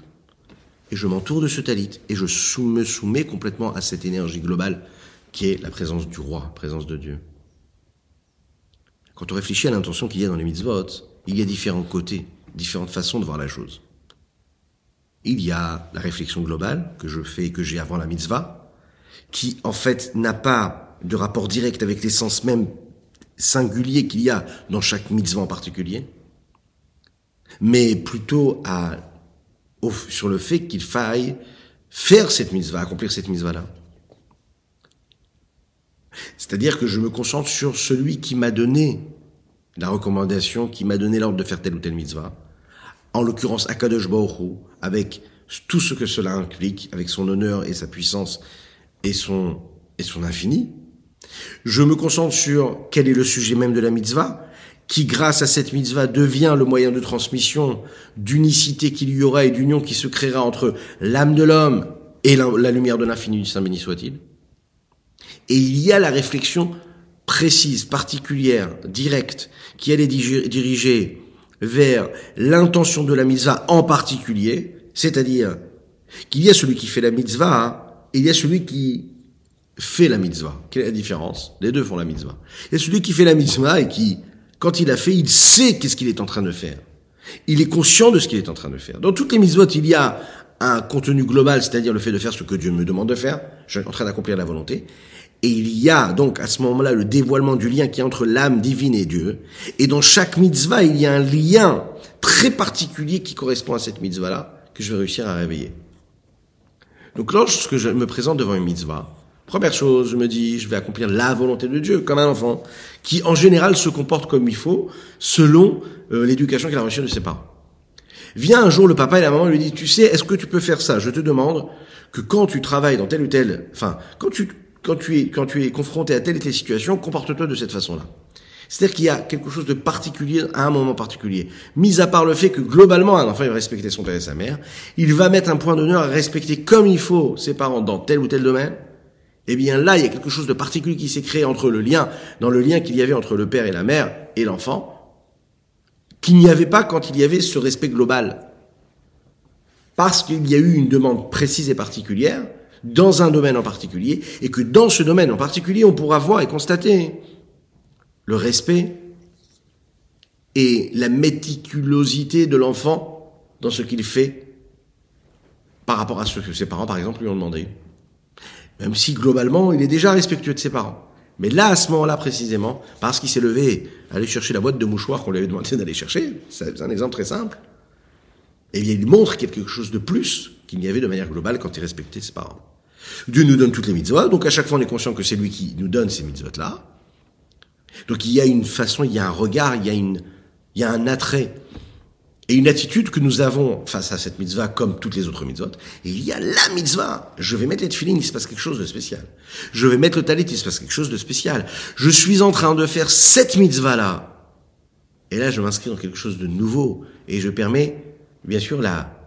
Speaker 1: et je m'entoure de ce talit, et je me soumets complètement à cette énergie globale qui est la présence du roi, présence de Dieu. Quand on réfléchit à l'intention qu'il y a dans les mitzvot, il y a différents côtés, différentes façons de voir la chose. Il y a la réflexion globale que je fais, que j'ai avant la mitzvah, qui en fait n'a pas de rapport direct avec l'essence même singulier qu'il y a dans chaque mitzvah en particulier, mais plutôt sur le fait qu'il faille faire cette mitzvah, accomplir cette mitzvah-là. C'est-à-dire que je me concentre sur celui qui m'a donné la recommandation, qui m'a donné l'ordre de faire telle ou telle mitzvah, en l'occurrence Akadosh Baruch avec tout ce que cela implique, avec son honneur et sa puissance et son, et son infini. Je me concentre sur quel est le sujet même de la mitzvah, qui grâce à cette mitzvah devient le moyen de transmission d'unicité qu'il y aura et d'union qui se créera entre l'âme de l'homme et la, la lumière de l'infini du Saint béni soit-il. Et il y a la réflexion précise, particulière, directe, qui allait diriger vers l'intention de la mitzvah en particulier, c'est-à-dire qu'il y a celui qui fait la mitzvah et il y a celui qui fait la mitzvah. Quelle est la différence? Les deux font la mitzvah. Il y a celui qui fait la mitzvah et qui, quand il a fait, il sait qu'est-ce qu'il est en train de faire. Il est conscient de ce qu'il est en train de faire. Dans toutes les mitzvot, il y a un contenu global, c'est-à-dire le fait de faire ce que Dieu me demande de faire. Je suis en train d'accomplir la volonté. Et il y a donc à ce moment-là le dévoilement du lien qui est entre l'âme divine et Dieu. Et dans chaque mitzvah, il y a un lien très particulier qui correspond à cette mitzvah-là que je vais réussir à réveiller. Donc lorsque je me présente devant une mitzvah, première chose, je me dis, je vais accomplir la volonté de Dieu comme un enfant qui en général se comporte comme il faut selon euh, l'éducation qu'il a reçue de ses parents. Vient un jour le papa et la maman lui dit, tu sais, est-ce que tu peux faire ça? Je te demande que quand tu travailles dans telle ou telle, enfin, quand tu quand tu es, quand tu es confronté à telle et telle situation, comporte-toi de cette façon-là. C'est-à-dire qu'il y a quelque chose de particulier à un moment particulier. Mis à part le fait que globalement, un enfant, il va respecter son père et sa mère, il va mettre un point d'honneur à respecter comme il faut ses parents dans tel ou tel domaine, eh bien là, il y a quelque chose de particulier qui s'est créé entre le lien, dans le lien qu'il y avait entre le père et la mère et l'enfant, qu'il n'y avait pas quand il y avait ce respect global. Parce qu'il y a eu une demande précise et particulière, dans un domaine en particulier, et que dans ce domaine en particulier, on pourra voir et constater le respect et la méticulosité de l'enfant dans ce qu'il fait par rapport à ce que ses parents, par exemple, lui ont demandé. Même si globalement, il est déjà respectueux de ses parents. Mais là, à ce moment-là précisément, parce qu'il s'est levé, aller chercher la boîte de mouchoirs qu'on lui avait demandé d'aller chercher, c'est un exemple très simple, bien, il montre quelque chose de plus qu'il n'y avait de manière globale quand il respectait ses parents. Dieu nous donne toutes les mitzvahs, donc à chaque fois on est conscient que c'est lui qui nous donne ces mitzvahs-là. Donc il y a une façon, il y a un regard, il y a, une, il y a un attrait et une attitude que nous avons face à cette mitzvah comme toutes les autres mitzvahs. Et il y a la mitzvah. Je vais mettre les tefillin, il se passe quelque chose de spécial. Je vais mettre le talit, il se passe quelque chose de spécial. Je suis en train de faire cette mitzvah-là. Et là, je m'inscris dans quelque chose de nouveau. Et je permets, bien sûr, la,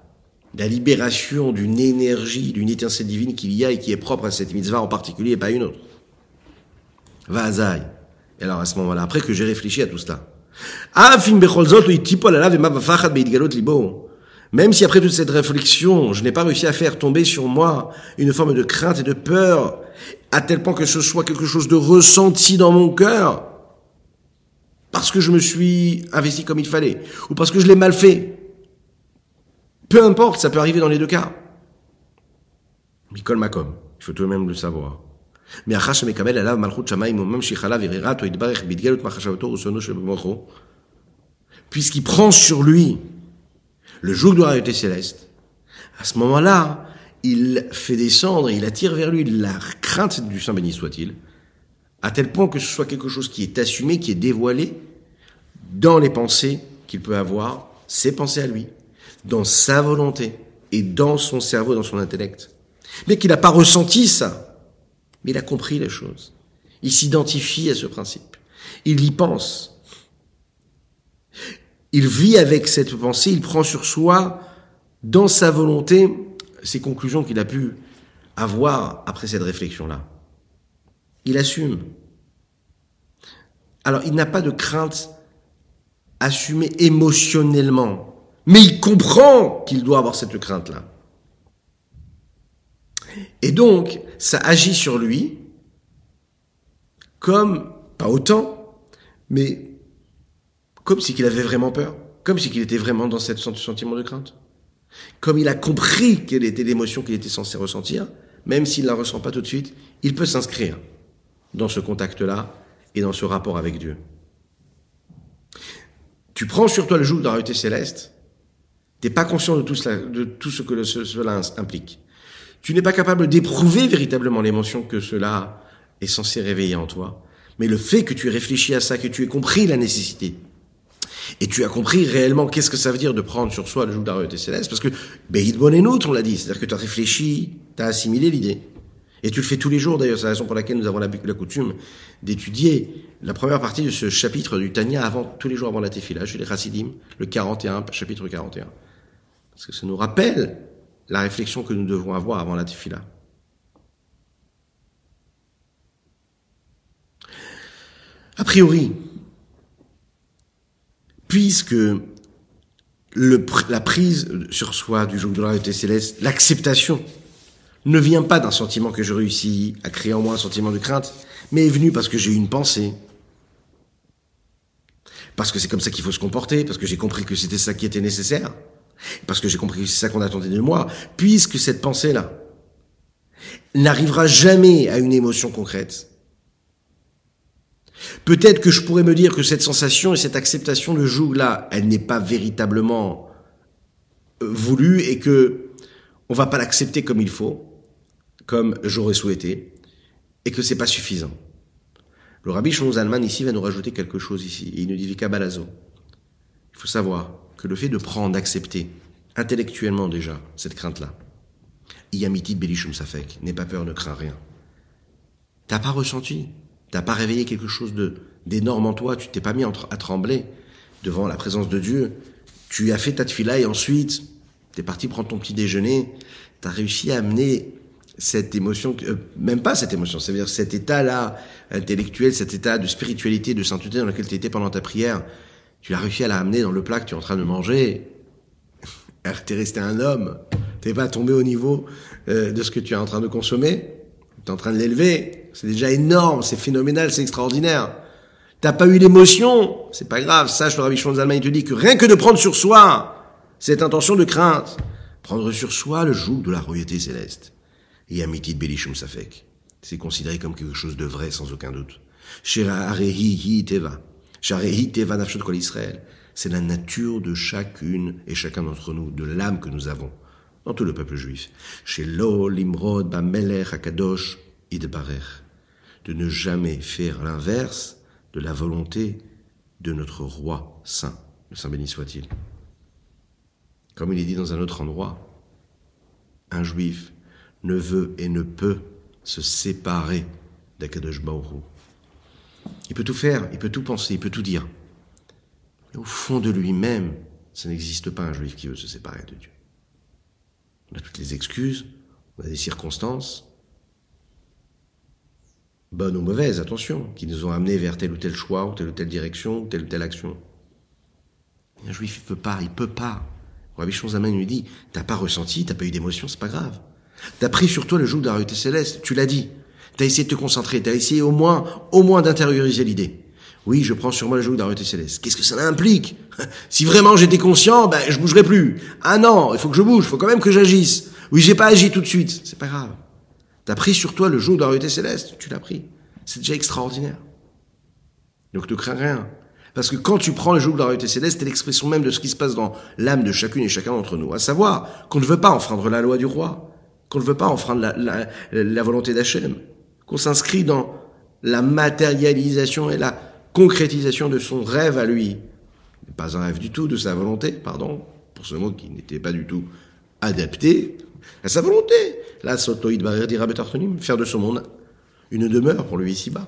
Speaker 1: la libération d'une énergie, d'une étincelle divine qu'il y a et qui est propre à cette mitzvah en particulier et pas une autre. Vazaï. Et alors à ce moment-là, après que j'ai réfléchi à tout cela, même si après toute cette réflexion, je n'ai pas réussi à faire tomber sur moi une forme de crainte et de peur, à tel point que ce soit quelque chose de ressenti dans mon cœur, parce que je me suis investi comme il fallait, ou parce que je l'ai mal fait. Peu importe, ça peut arriver dans les deux cas. Mikol Makom. Il faut tout de même le savoir. Shebemocho. Puisqu'il prend sur lui le joug de la réalité céleste, à ce moment-là, il fait descendre, il attire vers lui la crainte du Saint béni soit-il, à tel point que ce soit quelque chose qui est assumé, qui est dévoilé dans les pensées qu'il peut avoir, ses pensées à lui, dans sa volonté et dans son cerveau, dans son intellect. Mais qu'il n'a pas ressenti ça, mais il a compris les choses. Il s'identifie à ce principe. Il y pense. Il vit avec cette pensée, il prend sur soi, dans sa volonté, ces conclusions qu'il a pu avoir après cette réflexion-là. Il assume. Alors, il n'a pas de crainte assumée émotionnellement, mais il comprend qu'il doit avoir cette crainte-là. Et donc, ça agit sur lui comme, pas autant, mais comme si qu'il avait vraiment peur, comme si qu'il était vraiment dans ce sentiment de crainte. Comme il a compris quelle était l'émotion qu'il était censé ressentir, même s'il ne la ressent pas tout de suite, il peut s'inscrire dans ce contact-là et dans ce rapport avec Dieu. Tu prends sur toi le joug de la réalité céleste, t'es pas conscient de tout, cela, de tout ce que cela implique. Tu n'es pas capable d'éprouver véritablement l'émotion que cela est censé réveiller en toi. Mais le fait que tu aies réfléchi à ça, que tu aies compris la nécessité, et tu as compris réellement qu'est-ce que ça veut dire de prendre sur soi le joug de la réalité céleste, parce que Beïd Bon et on l'a dit, c'est-à-dire que tu as réfléchi, tu as assimilé l'idée. Et tu le fais tous les jours d'ailleurs, c'est la raison pour laquelle nous avons la, coutume d'étudier la première partie de ce chapitre du Tania avant, tous les jours avant la Tefila, chez les Chassidim, le 41, chapitre 41. Parce que ça nous rappelle la réflexion que nous devons avoir avant la Tefila. A priori, puisque la prise sur soi du jour de la réalité céleste, l'acceptation, ne vient pas d'un sentiment que je réussis à créer en moi un sentiment de crainte, mais est venu parce que j'ai eu une pensée, parce que c'est comme ça qu'il faut se comporter, parce que j'ai compris que c'était ça qui était nécessaire, parce que j'ai compris que c'est ça qu'on attendait de moi, puisque cette pensée-là n'arrivera jamais à une émotion concrète. Peut-être que je pourrais me dire que cette sensation et cette acceptation de joug-là, elle n'est pas véritablement euh, voulue et que on va pas l'accepter comme il faut, comme j'aurais souhaité, et que c'est pas suffisant. Le rabbi Shlomo Zalman ici va nous rajouter quelque chose ici. il nous dit Kabalazo. Il faut savoir que le fait de prendre, d'accepter, intellectuellement déjà, cette crainte-là, Yamitit Belishum Safek, n'aie pas peur, ne crains rien. T'as pas ressenti, t'as pas réveillé quelque chose de d'énorme en toi, tu t'es pas mis à trembler devant la présence de Dieu, tu as fait ta tefila et ensuite, t'es parti prendre ton petit déjeuner, t'as réussi à amener cette émotion, euh, même pas cette émotion, c'est-à-dire cet état-là intellectuel, cet état de spiritualité, de sainteté dans lequel tu étais pendant ta prière, tu l'as réussi à la dans le plat que tu es en train de manger. (laughs) T'es resté un homme. T'es pas tombé au niveau euh, de ce que tu es en train de consommer. Tu es en train de l'élever. C'est déjà énorme, c'est phénoménal, c'est extraordinaire. T'as pas eu l'émotion, c'est pas grave. Sache, le Rabbi Shimon il te dit que rien que de prendre sur soi cette intention de crainte, prendre sur soi le joug de la royauté céleste. Et Amitit Belishum Safek. C'est considéré comme quelque chose de vrai, sans aucun doute. Arehi Teva. C'est la nature de chacune et chacun d'entre nous, de l'âme que nous avons, dans tout le peuple juif. Chez Lo, Limrod, Bameler, Akadosh, Idbarer. De ne jamais faire l'inverse de la volonté de notre roi saint. Le Saint béni soit-il. Comme il est dit dans un autre endroit, un juif ne veut et ne peut se séparer d'Akadosh Baoru. Il peut tout faire, il peut tout penser, il peut tout dire. Mais au fond de lui-même, ça n'existe pas un juif qui veut se séparer de Dieu. On a toutes les excuses, on a des circonstances, bonnes ou mauvaises, attention, qui nous ont amenés vers tel ou tel choix, ou telle ou telle direction, ou telle ou telle action. Un juif, il peut pas, il peut pas. Rabbi Shonzaman lui dit, t'as pas ressenti, t'as pas eu d'émotion, c'est pas grave. T'as pris sur toi le joug de la réalité céleste, tu l'as dit. T'as essayé de te concentrer, t'as essayé au moins, au moins d'intérioriser l'idée. Oui, je prends sur moi le joug d'arrêter céleste. Qu'est-ce que ça implique (laughs) Si vraiment j'étais conscient, ben je bougerais plus. Ah non, il faut que je bouge, il faut quand même que j'agisse. Oui, j'ai pas agi tout de suite, c'est pas grave. T'as pris sur toi le joug royauté céleste, tu l'as pris. C'est déjà extraordinaire. Donc ne crains rien. Parce que quand tu prends le joug de la céleste, c'est l'expression même de ce qui se passe dans l'âme de chacune et chacun d'entre nous. À savoir qu'on ne veut pas enfreindre la loi du roi, qu'on ne veut pas enfreindre la, la volonté d'Hachem, qu'on s'inscrit dans la matérialisation et la concrétisation de son rêve à lui. Pas un rêve du tout, de sa volonté, pardon, pour ce mot qui n'était pas du tout adapté à sa volonté. Là, Sotoïd Barir dira faire de ce monde une demeure pour lui ici-bas.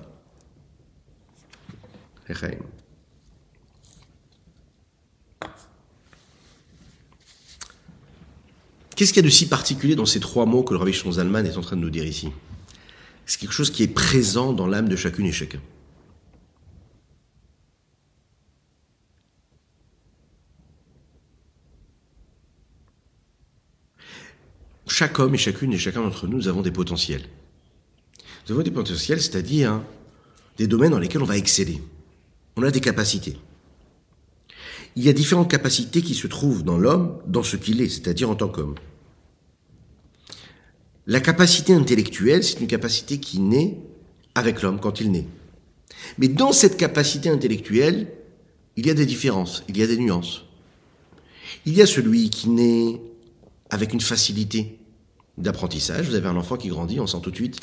Speaker 1: Qu'est-ce qu'il y a de si particulier dans ces trois mots que le Rabbi Zalman est en train de nous dire ici? C'est quelque chose qui est présent dans l'âme de chacune et chacun. chaque homme et chacune et chacun d'entre nous, avons des potentiels. Nous avons des potentiels, c'est-à-dire des domaines dans lesquels on va exceller. On a des capacités. Il y a différentes capacités qui se trouvent dans l'homme, dans ce qu'il est, c'est-à-dire en tant qu'homme. La capacité intellectuelle, c'est une capacité qui naît avec l'homme quand il naît. Mais dans cette capacité intellectuelle, il y a des différences, il y a des nuances. Il y a celui qui naît avec une facilité d'apprentissage. Vous avez un enfant qui grandit, on sent tout de suite,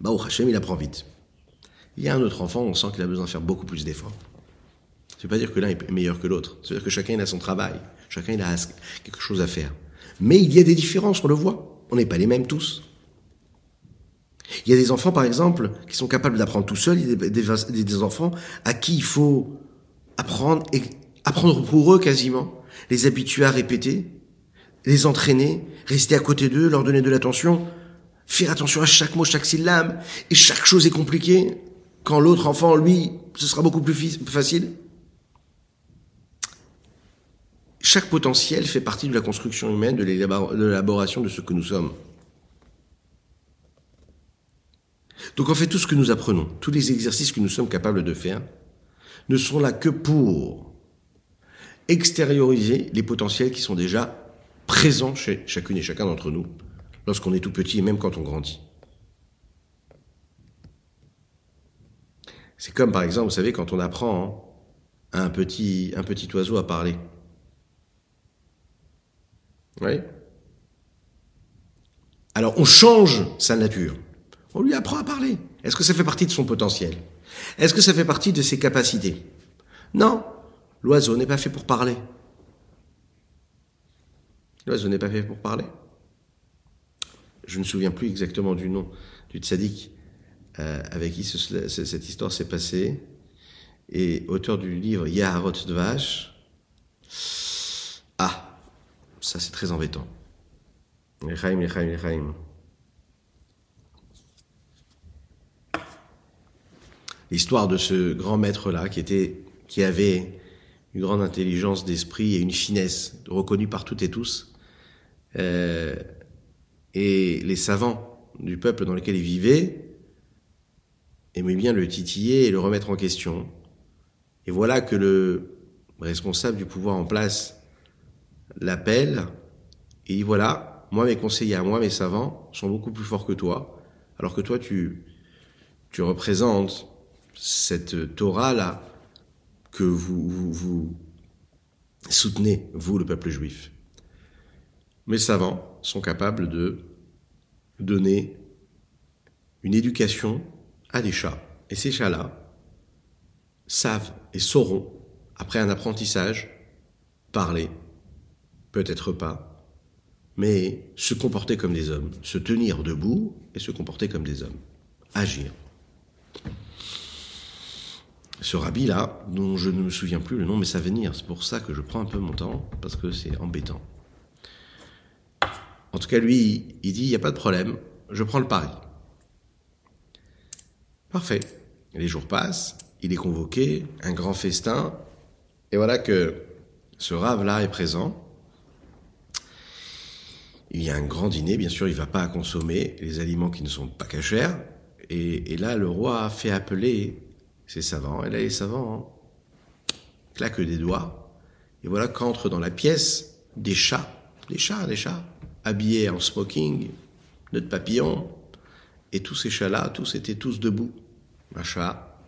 Speaker 1: bah au Hachem, il apprend vite. Il y a un autre enfant, on sent qu'il a besoin de faire beaucoup plus d'efforts. Ça ne veut pas dire que l'un est meilleur que l'autre. Ça veut dire que chacun il a son travail, chacun il a quelque chose à faire. Mais il y a des différences, on le voit. On n'est pas les mêmes tous. Il y a des enfants, par exemple, qui sont capables d'apprendre tout seuls. Il y a des, des, enfants à qui il faut apprendre, et apprendre pour eux quasiment, les habituer à répéter, les entraîner, rester à côté d'eux, leur donner de l'attention, faire attention à chaque mot, chaque syllabe, et chaque chose est compliquée, quand l'autre enfant, lui, ce sera beaucoup plus facile. Chaque potentiel fait partie de la construction humaine, de l'élaboration de ce que nous sommes. Donc en fait, tout ce que nous apprenons, tous les exercices que nous sommes capables de faire, ne sont là que pour extérioriser les potentiels qui sont déjà présent chez chacune et chacun d'entre nous, lorsqu'on est tout petit et même quand on grandit. C'est comme par exemple, vous savez, quand on apprend à un petit, un petit oiseau à parler. Oui Alors on change sa nature. On lui apprend à parler. Est-ce que ça fait partie de son potentiel? Est-ce que ça fait partie de ses capacités? Non. L'oiseau n'est pas fait pour parler. L'oiseau n'est pas fait pour parler. Je ne me souviens plus exactement du nom du tzaddik euh, avec qui cette histoire s'est passée. Et auteur du livre Yaharot Dvash. Ah, ça c'est très embêtant. L'histoire de ce grand maître-là qui était, qui avait une grande intelligence d'esprit et une finesse reconnue par toutes et tous, euh, et les savants du peuple dans lequel il vivait aimaient bien le titiller et le remettre en question. Et voilà que le responsable du pouvoir en place l'appelle et dit voilà, moi mes conseillers, moi mes savants sont beaucoup plus forts que toi, alors que toi tu, tu représentes cette Torah là que vous, vous, vous soutenez, vous le peuple juif. Mes savants sont capables de donner une éducation à des chats. Et ces chats-là savent et sauront, après un apprentissage, parler, peut-être pas, mais se comporter comme des hommes, se tenir debout et se comporter comme des hommes, agir. Ce rabbi-là, dont je ne me souviens plus le nom, mais ça va venir, c'est pour ça que je prends un peu mon temps, parce que c'est embêtant. En tout cas, lui, il dit, il n'y a pas de problème, je prends le pari. Parfait. Les jours passent, il est convoqué, un grand festin, et voilà que ce rave-là est présent. Il y a un grand dîner, bien sûr, il ne va pas consommer les aliments qui ne sont pas cachers. Et, là, le roi a fait appeler ses savants. Et là, les savants claquent des doigts. Et voilà qu'entre dans la pièce des chats, des chats, des chats, habillés en smoking, notre papillon, et tous ces chats-là, tous étaient tous debout. Un chat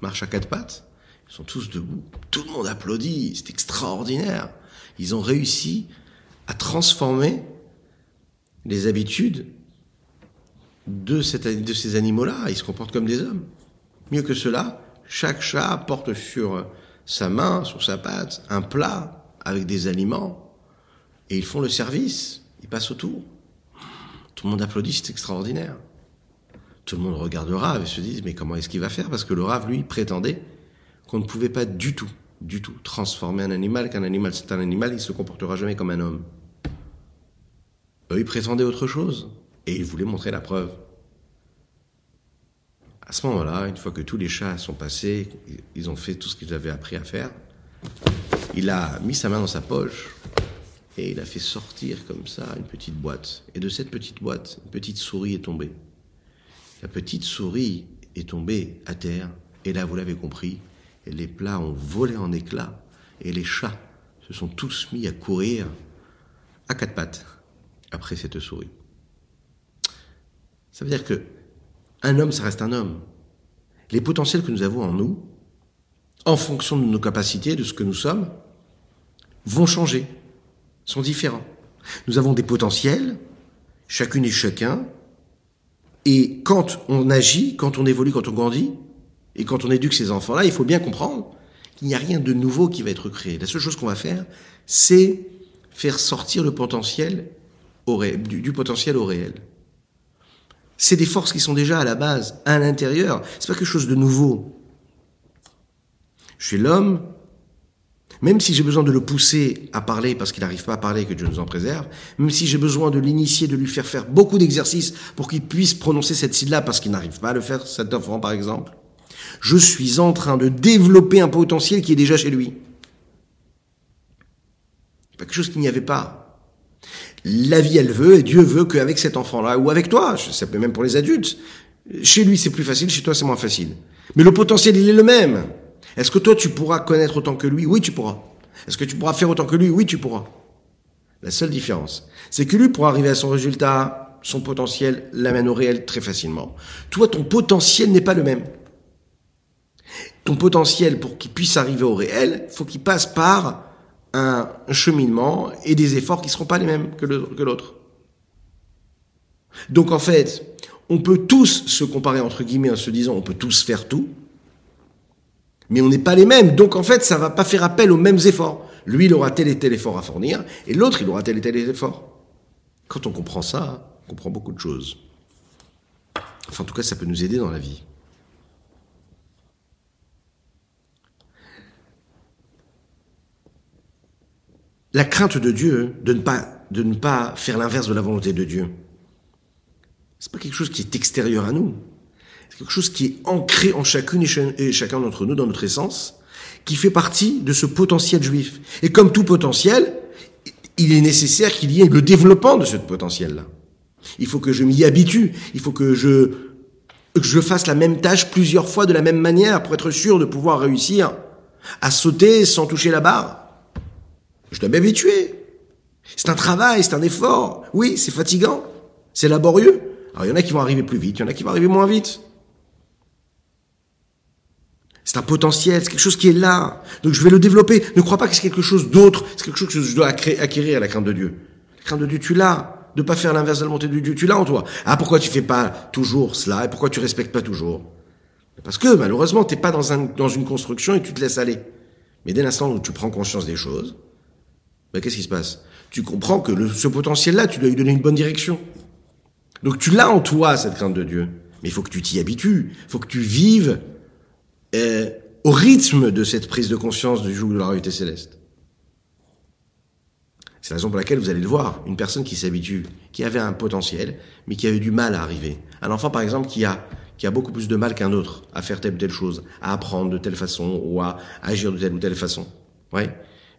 Speaker 1: marche à quatre pattes, ils sont tous debout. Tout le monde applaudit, c'est extraordinaire. Ils ont réussi à transformer les habitudes de, ces animaux-là. Ils se comportent comme des hommes. Mieux que cela, chaque chat porte sur sa main, sur sa patte, un plat avec des aliments, et ils font le service, ils passent autour. Tout le monde applaudit, c'est extraordinaire. Tout le monde regarde le Rav et se dit, mais comment est-ce qu'il va faire? Parce que le Rav, lui, prétendait qu'on ne pouvait pas du tout, du tout, transformer un animal, qu'un animal c'est un animal, il se comportera jamais comme un homme. Eux, ils prétendaient autre chose, et ils voulaient montrer la preuve. À ce moment-là, une fois que tous les chats sont passés, ils ont fait tout ce qu'ils avaient appris à faire, il a mis sa main dans sa poche et il a fait sortir comme ça une petite boîte. Et de cette petite boîte, une petite souris est tombée. La petite souris est tombée à terre, et là, vous l'avez compris, les plats ont volé en éclats, et les chats se sont tous mis à courir à quatre pattes après cette souris. Ça veut dire que un homme, ça reste un homme. Les potentiels que nous avons en nous, en fonction de nos capacités, de ce que nous sommes, vont changer, sont différents. Nous avons des potentiels, chacune et chacun, et quand on agit, quand on évolue, quand on grandit, et quand on éduque ces enfants-là, il faut bien comprendre qu'il n'y a rien de nouveau qui va être créé. La seule chose qu'on va faire, c'est faire sortir le potentiel au du, du potentiel au réel. C'est des forces qui sont déjà à la base, à l'intérieur. C'est pas quelque chose de nouveau. Chez l'homme, même si j'ai besoin de le pousser à parler parce qu'il n'arrive pas à parler, que Dieu nous en préserve, même si j'ai besoin de l'initier, de lui faire faire beaucoup d'exercices pour qu'il puisse prononcer cette syllabe parce qu'il n'arrive pas à le faire, cet enfant par exemple, je suis en train de développer un potentiel qui est déjà chez lui. Pas quelque chose qu'il n'y avait pas. La vie, elle veut, et Dieu veut qu'avec cet enfant-là, ou avec toi, ça peut même pour les adultes, chez lui c'est plus facile, chez toi c'est moins facile. Mais le potentiel, il est le même. Est-ce que toi tu pourras connaître autant que lui? Oui, tu pourras. Est-ce que tu pourras faire autant que lui? Oui, tu pourras. La seule différence, c'est que lui, pour arriver à son résultat, son potentiel l'amène au réel très facilement. Toi, ton potentiel n'est pas le même. Ton potentiel, pour qu'il puisse arriver au réel, faut qu'il passe par un cheminement et des efforts qui ne seront pas les mêmes que l'autre. Donc en fait, on peut tous se comparer entre guillemets en se disant on peut tous faire tout, mais on n'est pas les mêmes. Donc en fait, ça va pas faire appel aux mêmes efforts. Lui, il aura tel et tel effort à fournir, et l'autre, il aura tel et tel effort. Quand on comprend ça, on comprend beaucoup de choses. Enfin, en tout cas, ça peut nous aider dans la vie. La crainte de Dieu, de ne pas, de ne pas faire l'inverse de la volonté de Dieu. C'est pas quelque chose qui est extérieur à nous. C'est quelque chose qui est ancré en chacune et chacun d'entre nous, dans notre essence, qui fait partie de ce potentiel juif. Et comme tout potentiel, il est nécessaire qu'il y ait le développement de ce potentiel-là. Il faut que je m'y habitue. Il faut que je, que je fasse la même tâche plusieurs fois de la même manière pour être sûr de pouvoir réussir à sauter sans toucher la barre je dois m'habituer. C'est un travail, c'est un effort. Oui, c'est fatigant. C'est laborieux. Alors il y en a qui vont arriver plus vite, il y en a qui vont arriver moins vite. C'est un potentiel, c'est quelque chose qui est là. Donc je vais le développer. Ne crois pas que c'est quelque chose d'autre, c'est quelque chose que je dois acquérir, la crainte de Dieu. La crainte de Dieu, tu l'as. De pas faire l'inverse de la montée de Dieu, tu l'as en toi. Ah, pourquoi tu fais pas toujours cela et pourquoi tu respectes pas toujours? Parce que malheureusement, t'es pas dans, un, dans une construction et tu te laisses aller. Mais dès l'instant où tu prends conscience des choses, ben, qu'est-ce qui se passe? Tu comprends que le, ce potentiel-là, tu dois lui donner une bonne direction. Donc tu l'as en toi, cette crainte de Dieu. Mais il faut que tu t'y habitues. Il faut que tu vives euh, au rythme de cette prise de conscience du jour de la réalité céleste. C'est la raison pour laquelle vous allez le voir, une personne qui s'habitue, qui avait un potentiel, mais qui a eu du mal à arriver. Un enfant, par exemple, qui a, qui a beaucoup plus de mal qu'un autre à faire telle ou telle chose, à apprendre de telle façon, ou à agir de telle ou telle façon. Ouais?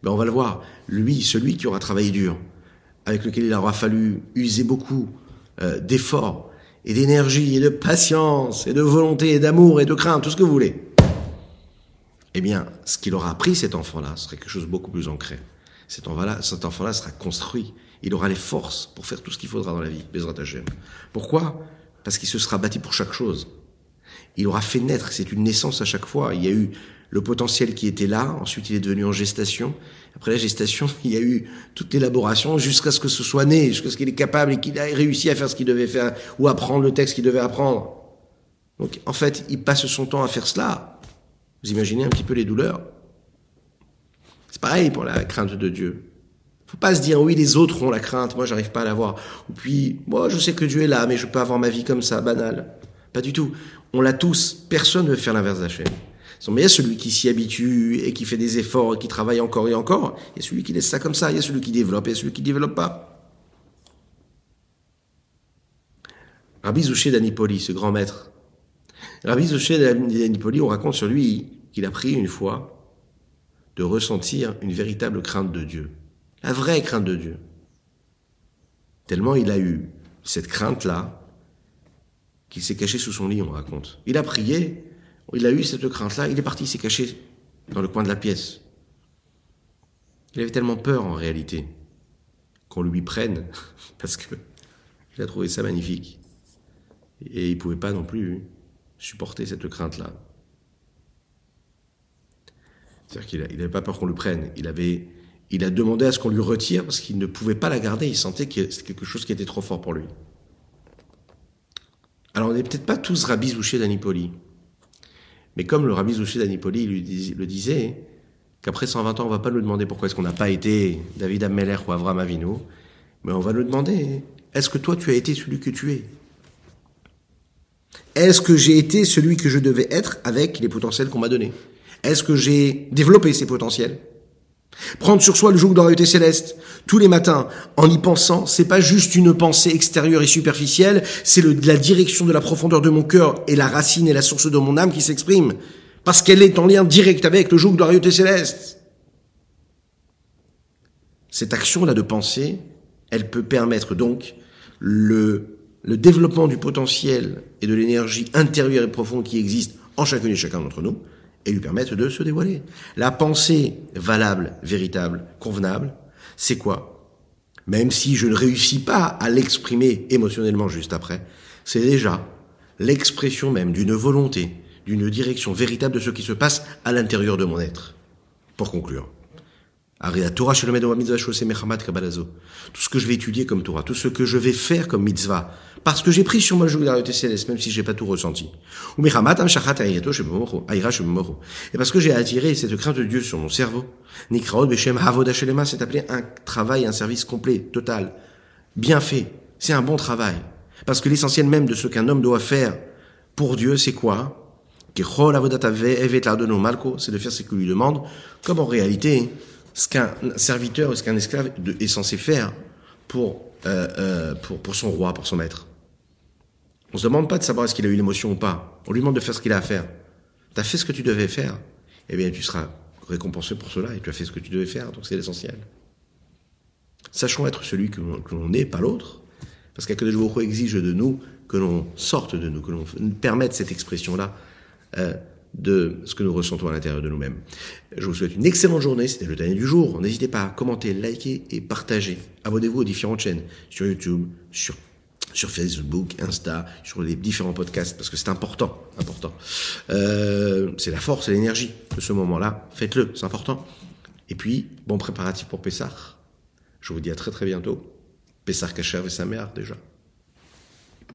Speaker 1: Ben on va le voir. Lui, celui qui aura travaillé dur, avec lequel il aura fallu user beaucoup euh, d'efforts et d'énergie et de patience et de volonté et d'amour et de crainte, tout ce que vous voulez. Eh bien, ce qu'il aura appris cet enfant-là serait quelque chose de beaucoup plus ancré. cet enfant-là, cet enfant-là sera construit. Il aura les forces pour faire tout ce qu'il faudra dans la vie, Bezrat Hashem. Pourquoi? Parce qu'il se sera bâti pour chaque chose. Il aura fait naître, c'est une naissance à chaque fois. Il y a eu le potentiel qui était là, ensuite il est devenu en gestation. Après la gestation, (laughs) il y a eu toute l'élaboration jusqu'à ce que ce soit né, jusqu'à ce qu'il est capable et qu'il ait réussi à faire ce qu'il devait faire ou apprendre le texte qu'il devait apprendre. Donc en fait, il passe son temps à faire cela. Vous imaginez un petit peu les douleurs C'est pareil pour la crainte de Dieu. Faut pas se dire oui les autres ont la crainte, moi j'arrive pas à l'avoir. Ou puis moi je sais que Dieu est là, mais je peux avoir ma vie comme ça, banale. Pas du tout. On l'a tous. Personne ne veut faire l'inverse d'Hachem. Mais il y a celui qui s'y habitue et qui fait des efforts et qui travaille encore et encore. Il y a celui qui laisse ça comme ça. Il y a celui qui développe et celui qui développe pas. Rabbi Zouché d'Anipoli, ce grand maître. Rabbi Zouché d'Anipoli, on raconte sur lui qu'il a pris une fois de ressentir une véritable crainte de Dieu. La vraie crainte de Dieu. Tellement il a eu cette crainte-là qu'il s'est caché sous son lit, on raconte. Il a prié, il a eu cette crainte-là, il est parti, il s'est caché dans le coin de la pièce. Il avait tellement peur en réalité qu'on lui prenne, (laughs) parce que il a trouvé ça magnifique. Et il ne pouvait pas non plus supporter cette crainte-là. C'est-à-dire qu'il n'avait pas peur qu'on le prenne. Il, avait, il a demandé à ce qu'on lui retire parce qu'il ne pouvait pas la garder. Il sentait que c'était quelque chose qui était trop fort pour lui. Alors on n'est peut-être pas tous Rabbi Zouché d'Anipoli. Mais comme le Rabbi Zouché d'Anipoli le disait, qu'après 120 ans, on va pas nous demander pourquoi est-ce qu'on n'a pas été David Ammeler ou Avram Avinu, mais on va nous demander, est-ce que toi tu as été celui que tu es? Est-ce que j'ai été celui que je devais être avec les potentiels qu'on m'a donnés? Est-ce que j'ai développé ces potentiels? Prendre sur soi le joug de la royauté céleste tous les matins en y pensant, c'est pas juste une pensée extérieure et superficielle, c'est la direction de la profondeur de mon cœur et la racine et la source de mon âme qui s'exprime parce qu'elle est en lien direct avec le joug de la royauté céleste. Cette action-là de pensée, elle peut permettre donc le, le développement du potentiel et de l'énergie intérieure et profonde qui existe en chacune et chacun d'entre nous, et lui permettre de se dévoiler. La pensée valable, véritable, convenable, c'est quoi? Même si je ne réussis pas à l'exprimer émotionnellement juste après, c'est déjà l'expression même d'une volonté, d'une direction véritable de ce qui se passe à l'intérieur de mon être. Pour conclure. Tout ce que je vais étudier comme Torah, tout ce que je vais faire comme mitzvah, parce que j'ai pris sur moi le joug de la céleste, même si j'ai pas tout ressenti. Et parce que j'ai attiré cette crainte de Dieu sur mon cerveau, c'est appelé un travail, un service complet, total, bien fait. C'est un bon travail. Parce que l'essentiel même de ce qu'un homme doit faire pour Dieu, c'est quoi? C'est de faire ce qu'il lui demande, comme en réalité, ce qu'un serviteur ou ce qu'un esclave est censé faire pour, euh, euh, pour, pour son roi, pour son maître. On se demande pas de savoir est-ce qu'il a eu l'émotion ou pas. On lui demande de faire ce qu'il a à faire. Tu as fait ce que tu devais faire. Eh bien, tu seras récompensé pour cela et tu as fait ce que tu devais faire. Donc, c'est l'essentiel. Sachons être celui que l'on est, pas l'autre. Parce qu'Akadosh Baruch exige de nous que l'on sorte de nous, que l'on permette cette expression-là euh, de ce que nous ressentons à l'intérieur de nous-mêmes. Je vous souhaite une excellente journée, c'était le dernier du jour. N'hésitez pas à commenter, liker et partager. Abonnez-vous aux différentes chaînes, sur YouTube, sur sur Facebook, Insta, sur les différents podcasts, parce que c'est important, important. Euh, c'est la force et l'énergie de ce moment-là. Faites-le, c'est important. Et puis, bon préparatif pour Pessah. Je vous dis à très très bientôt. Pessah Kacher et sa mère déjà.